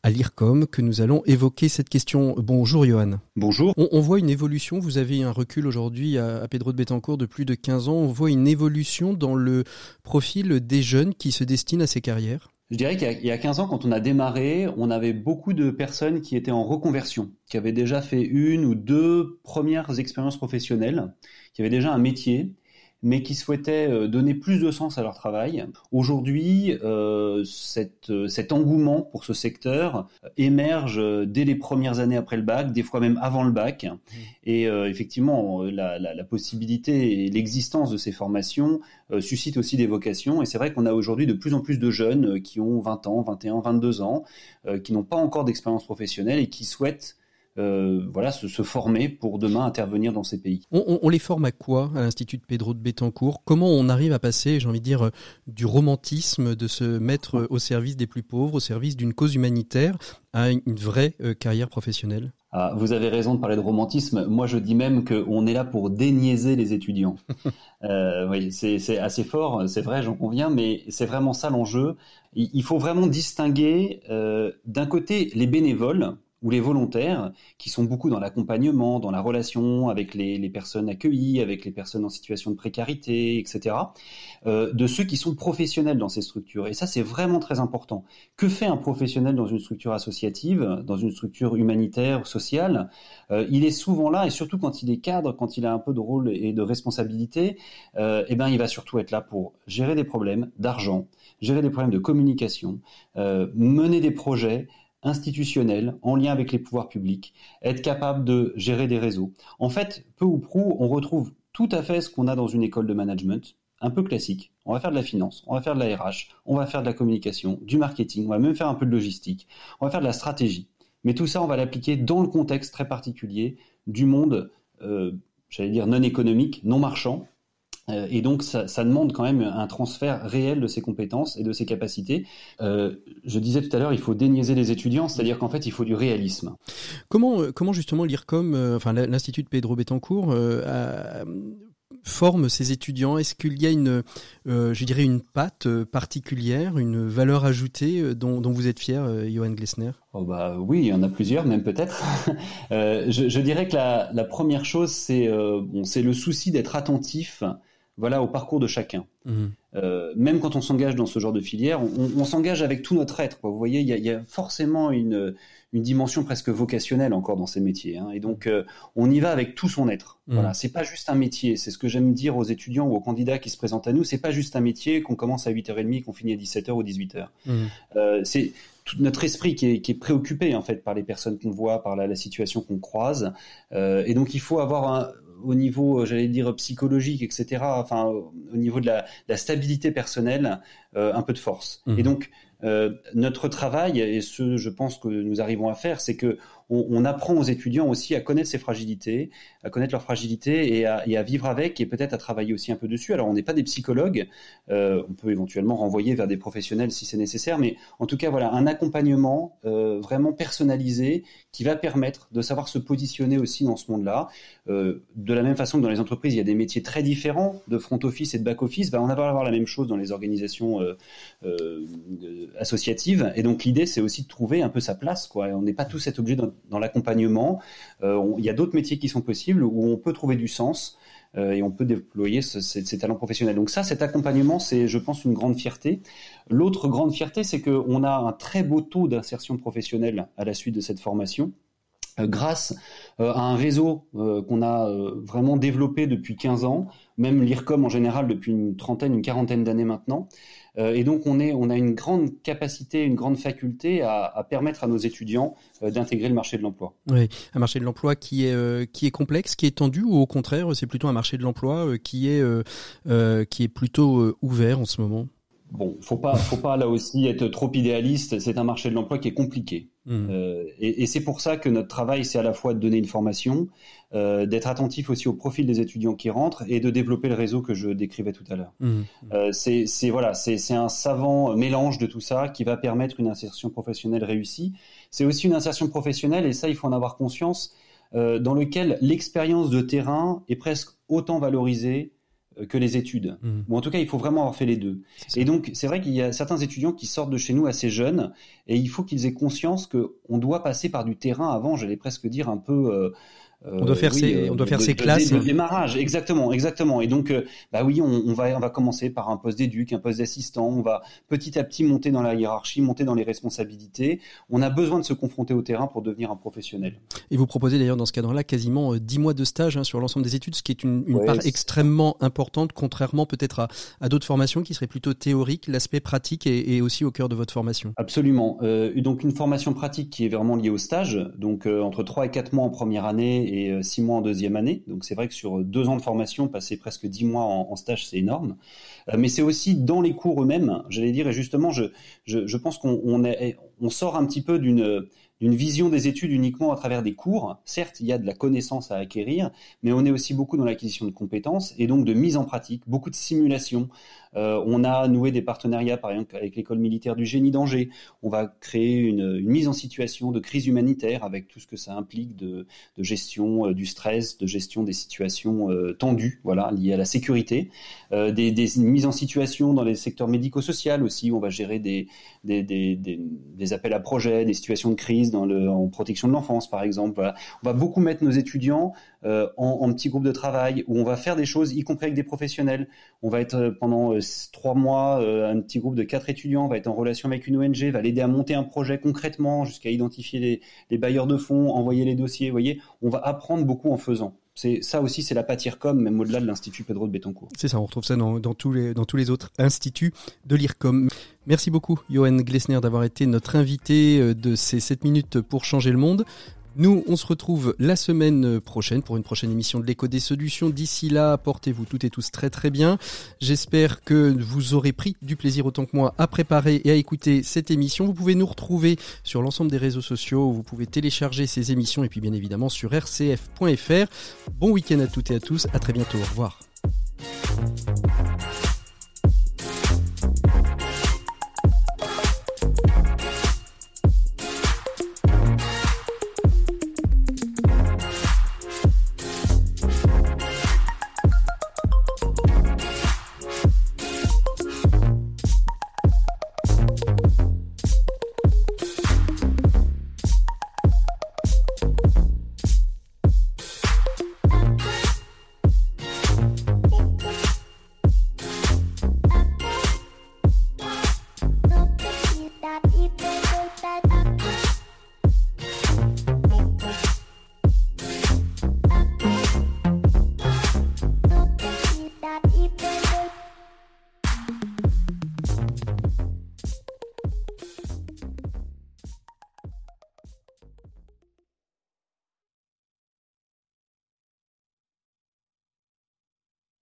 à l'IRCOM que nous allons évoquer cette question. Bonjour Johan. Bonjour. On, voit une évolution, vous avez un recul aujourd'hui à, Pedro de Bétancourt de plus de 15 ans, on voit une évolution dans le profil des jeunes qui se destinent à ces carrières je dirais qu'il y a 15 ans, quand on a démarré, on avait beaucoup de personnes qui étaient en reconversion, qui avaient déjà fait une ou deux premières expériences professionnelles, qui avaient déjà un métier mais qui souhaitaient euh, donner plus de sens à leur travail. Aujourd'hui, euh, euh, cet engouement pour ce secteur émerge dès les premières années après le bac, des fois même avant le bac. Mmh. Et effectivement, la, la, possibilité et l'existence de ces formations suscite aussi des vocations. Et c'est vrai qu'on a aujourd'hui de plus en plus de jeunes qui ont 20 ans, 21, 22 ans, qui n'ont pas encore d'expérience professionnelle et qui souhaitent euh, voilà, se, se, former pour demain intervenir dans ces pays. On, on les forme à quoi à l'Institut de Pedro de Bétancourt Comment on arrive à passer, j'ai envie de dire, euh, du romantisme, de se mettre euh, au service des plus pauvres, au service d'une cause humanitaire, à une vraie carrière professionnelle? Ah, vous avez raison de parler de romantisme. Moi, je dis même qu'on est là pour déniaiser les étudiants. euh, oui, c'est assez fort, c'est vrai, j'en conviens, mais c'est vraiment ça l'enjeu. Il faut vraiment distinguer d'un côté les bénévoles, ou les volontaires, qui sont beaucoup dans l'accompagnement, dans la relation avec les, personnes accueillies, avec les personnes en situation de précarité, etc., euh, de ceux qui sont professionnels dans ces structures. Et ça, c'est vraiment très important. Que fait un professionnel dans une structure associative, dans une structure humanitaire, sociale? Euh, Il est souvent là, et surtout quand il est cadre, quand il a un peu de rôle et de responsabilité, euh, eh ben, il va surtout être là pour gérer des problèmes d'argent, gérer des problèmes de communication, mener des projets, institutionnel, en lien avec les pouvoirs publics, être capable de gérer des réseaux. En fait, peu ou prou, on retrouve tout à fait ce qu'on a dans une école de management, un peu classique. On va faire de la finance, on va faire de la RH, on va faire de la communication, du marketing, on va même faire un peu de logistique, on va faire de la stratégie. Mais tout ça, on va l'appliquer dans le contexte très particulier du monde j'allais dire non économiques, non marchands. Et donc, ça, ça, demande quand même un transfert réel de ses compétences et de ses capacités. Euh, je disais tout à l'heure, il faut déniaiser les étudiants, c'est-à-dire qu'en fait, il faut du réalisme. Comment, comment justement l'IRCOM, enfin l'Institut de Pedro Betancourt, euh, forme ces étudiants? Est-ce qu'il y a une, euh, je dirais, une patte euh, particulière, une valeur ajoutée euh, dont, dont vous êtes fier, Johan Glessner? Oh bah, Oui, il y en a plusieurs, même peut-être. je, je, dirais que la, la première chose, c'est bon, le souci d'être attentif voilà, au parcours de chacun. Mmh. Euh, même quand on s'engage dans ce genre de filière, on, on s'engage avec tout notre être. Quoi. Vous voyez, il y a, y a, forcément une, une dimension presque vocationnelle encore dans ces métiers. Hein. Et donc, euh, on y va avec tout son être. Mmh. Voilà, c'est pas juste un métier. C'est ce que j'aime dire aux étudiants ou aux candidats qui se présentent à nous. C'est pas juste un métier qu'on commence à 8h30, qu'on finit à 17h ou 18h. Mmh. Euh, c'est tout notre esprit qui est, qui est, préoccupé en fait par les personnes qu'on voit, par la, la situation qu'on croise. Et donc, il faut avoir un au niveau, euh, j'allais dire, psychologique, etc., enfin, au niveau de la, la stabilité personnelle, euh, un peu de force. Mmh. Et donc, euh, notre travail, et ce, je pense que nous arrivons à faire, c'est que on, apprend aux étudiants aussi à connaître ses fragilités, à connaître leurs fragilités et à, vivre avec, et peut-être à travailler aussi un peu dessus. Alors, on n'est pas des psychologues, euh, on peut éventuellement renvoyer vers des professionnels si c'est nécessaire, mais en tout cas, voilà, un accompagnement euh, vraiment personnalisé qui va permettre de savoir se positionner aussi dans ce monde-là. Euh, de la même façon que dans les entreprises, il y a des métiers très différents de front office et de back office, ben, on va avoir la même chose dans les organisations associatives. Et donc, l'idée, c'est aussi de trouver un peu sa place. On n'est pas tous être obligés dans, dans l'accompagnement. Euh, il y a d'autres métiers qui sont possibles où on peut trouver du sens euh, et on peut déployer ce, ces, talents professionnels. Donc ça, cet accompagnement, c'est, je pense, une grande fierté. L'autre grande fierté, c'est qu'on a un très beau taux d'insertion professionnelle à la suite de cette formation euh, grâce à un réseau qu'on a vraiment développé depuis 15 ans, même l'IRCOM en général depuis une trentaine, une quarantaine d'années maintenant, et donc on, est, on a une grande capacité, une grande faculté à, à permettre à nos étudiants euh, d'intégrer le marché de l'emploi. Oui, un marché de l'emploi qui est euh, qui est complexe, qui est tendu, ou au contraire, c'est plutôt un marché de l'emploi qui est qui est plutôt ouvert en ce moment? Bon, faut pas, faut pas là aussi être trop idéaliste. C'est un marché de l'emploi qui est compliqué, mmh. euh, et, et c'est pour ça que notre travail, c'est à la fois de donner une formation, euh, d'être attentif aussi au profil des étudiants qui rentrent et de développer le réseau que je décrivais tout à l'heure. Mmh. Euh, c'est, voilà, c'est un savant mélange de tout ça qui va permettre une insertion professionnelle réussie. C'est aussi une insertion professionnelle, et ça, il faut en avoir conscience, dans lequel l'expérience de terrain est presque autant valorisée que les études. Mmh. Ou en tout cas, il faut vraiment avoir fait les deux. Et donc, c'est vrai qu'il y a certains étudiants qui sortent de chez nous assez jeunes, et il faut qu'ils aient conscience qu'on doit passer par du terrain avant, j'allais presque dire un peu... Euh, on doit faire oui, ses, euh, on doit faire de, ses classes. De démarrage, exactement, exactement. Et donc, euh, bah oui, on, on, va, on va commencer par un poste d'éduc, un poste d'assistant. On va petit à petit monter dans la hiérarchie, monter dans les responsabilités. On a besoin de se confronter au terrain pour devenir un professionnel. Et vous proposez d'ailleurs dans ce cadre-là quasiment euh, 10 mois de stage hein, sur l'ensemble des études, ce qui est une, une ouais, part extrêmement importante, contrairement peut-être à, à d'autres formations qui seraient plutôt théoriques. L'aspect pratique est, est, aussi au cœur de votre formation. Absolument. Euh, donc une formation pratique qui est vraiment liée au stage, donc euh, entre 3 et 4 mois en première année et 6 mois en deuxième année. Donc c'est vrai que sur deux ans de formation, passer presque dix mois en, stage, c'est énorme. Euh, mais c'est aussi dans les cours eux-mêmes, j'allais dire, et justement, je, je, pense qu'on on, sort un petit peu d'une d'une vision des études uniquement à travers des cours. Certes, il y a de la connaissance à acquérir, mais on est aussi beaucoup dans l'acquisition de compétences et donc de mise en pratique, beaucoup de simulations. Euh, on a noué des partenariats, par exemple, avec l'école militaire du génie d'Angers. On va créer une, mise en situation de crise humanitaire avec tout ce que ça implique de, gestion euh, du stress, de gestion des situations euh, tendues, voilà, liées à la sécurité. Des, mises en situation dans les secteurs médico-social aussi. On va gérer des, des, appels à projets, des situations de crise dans en protection de l'enfance, par exemple. On va beaucoup mettre nos étudiants en, en, petits groupes de travail où on va faire des choses, y compris avec des professionnels. On va être pendant trois mois, euh, un petit groupe de quatre étudiants va être en relation avec une ONG, va l'aider à monter un projet concrètement jusqu'à identifier les, bailleurs de fonds, envoyer les dossiers. Vous voyez, on va apprendre beaucoup en faisant. C'est ça aussi, c'est la PATIRCOM, même au-delà de l'Institut Pedro de Betancourt. C'est ça, on retrouve ça dans, tous les, dans tous les autres instituts de l'IRCOM. Merci beaucoup, Johan Glesner, d'avoir été notre invité de ces 7 minutes pour changer le monde. Nous, on se retrouve la semaine prochaine pour une prochaine émission de l'écho des solutions. D'ici là, portez-vous toutes et tous très très bien. J'espère que vous aurez pris du plaisir autant que moi à préparer et à écouter cette émission. Vous pouvez nous retrouver sur l'ensemble des réseaux sociaux. Vous pouvez télécharger ces émissions et puis bien évidemment sur rcf.fr. Bon week-end à toutes et à tous. À très bientôt. Au revoir.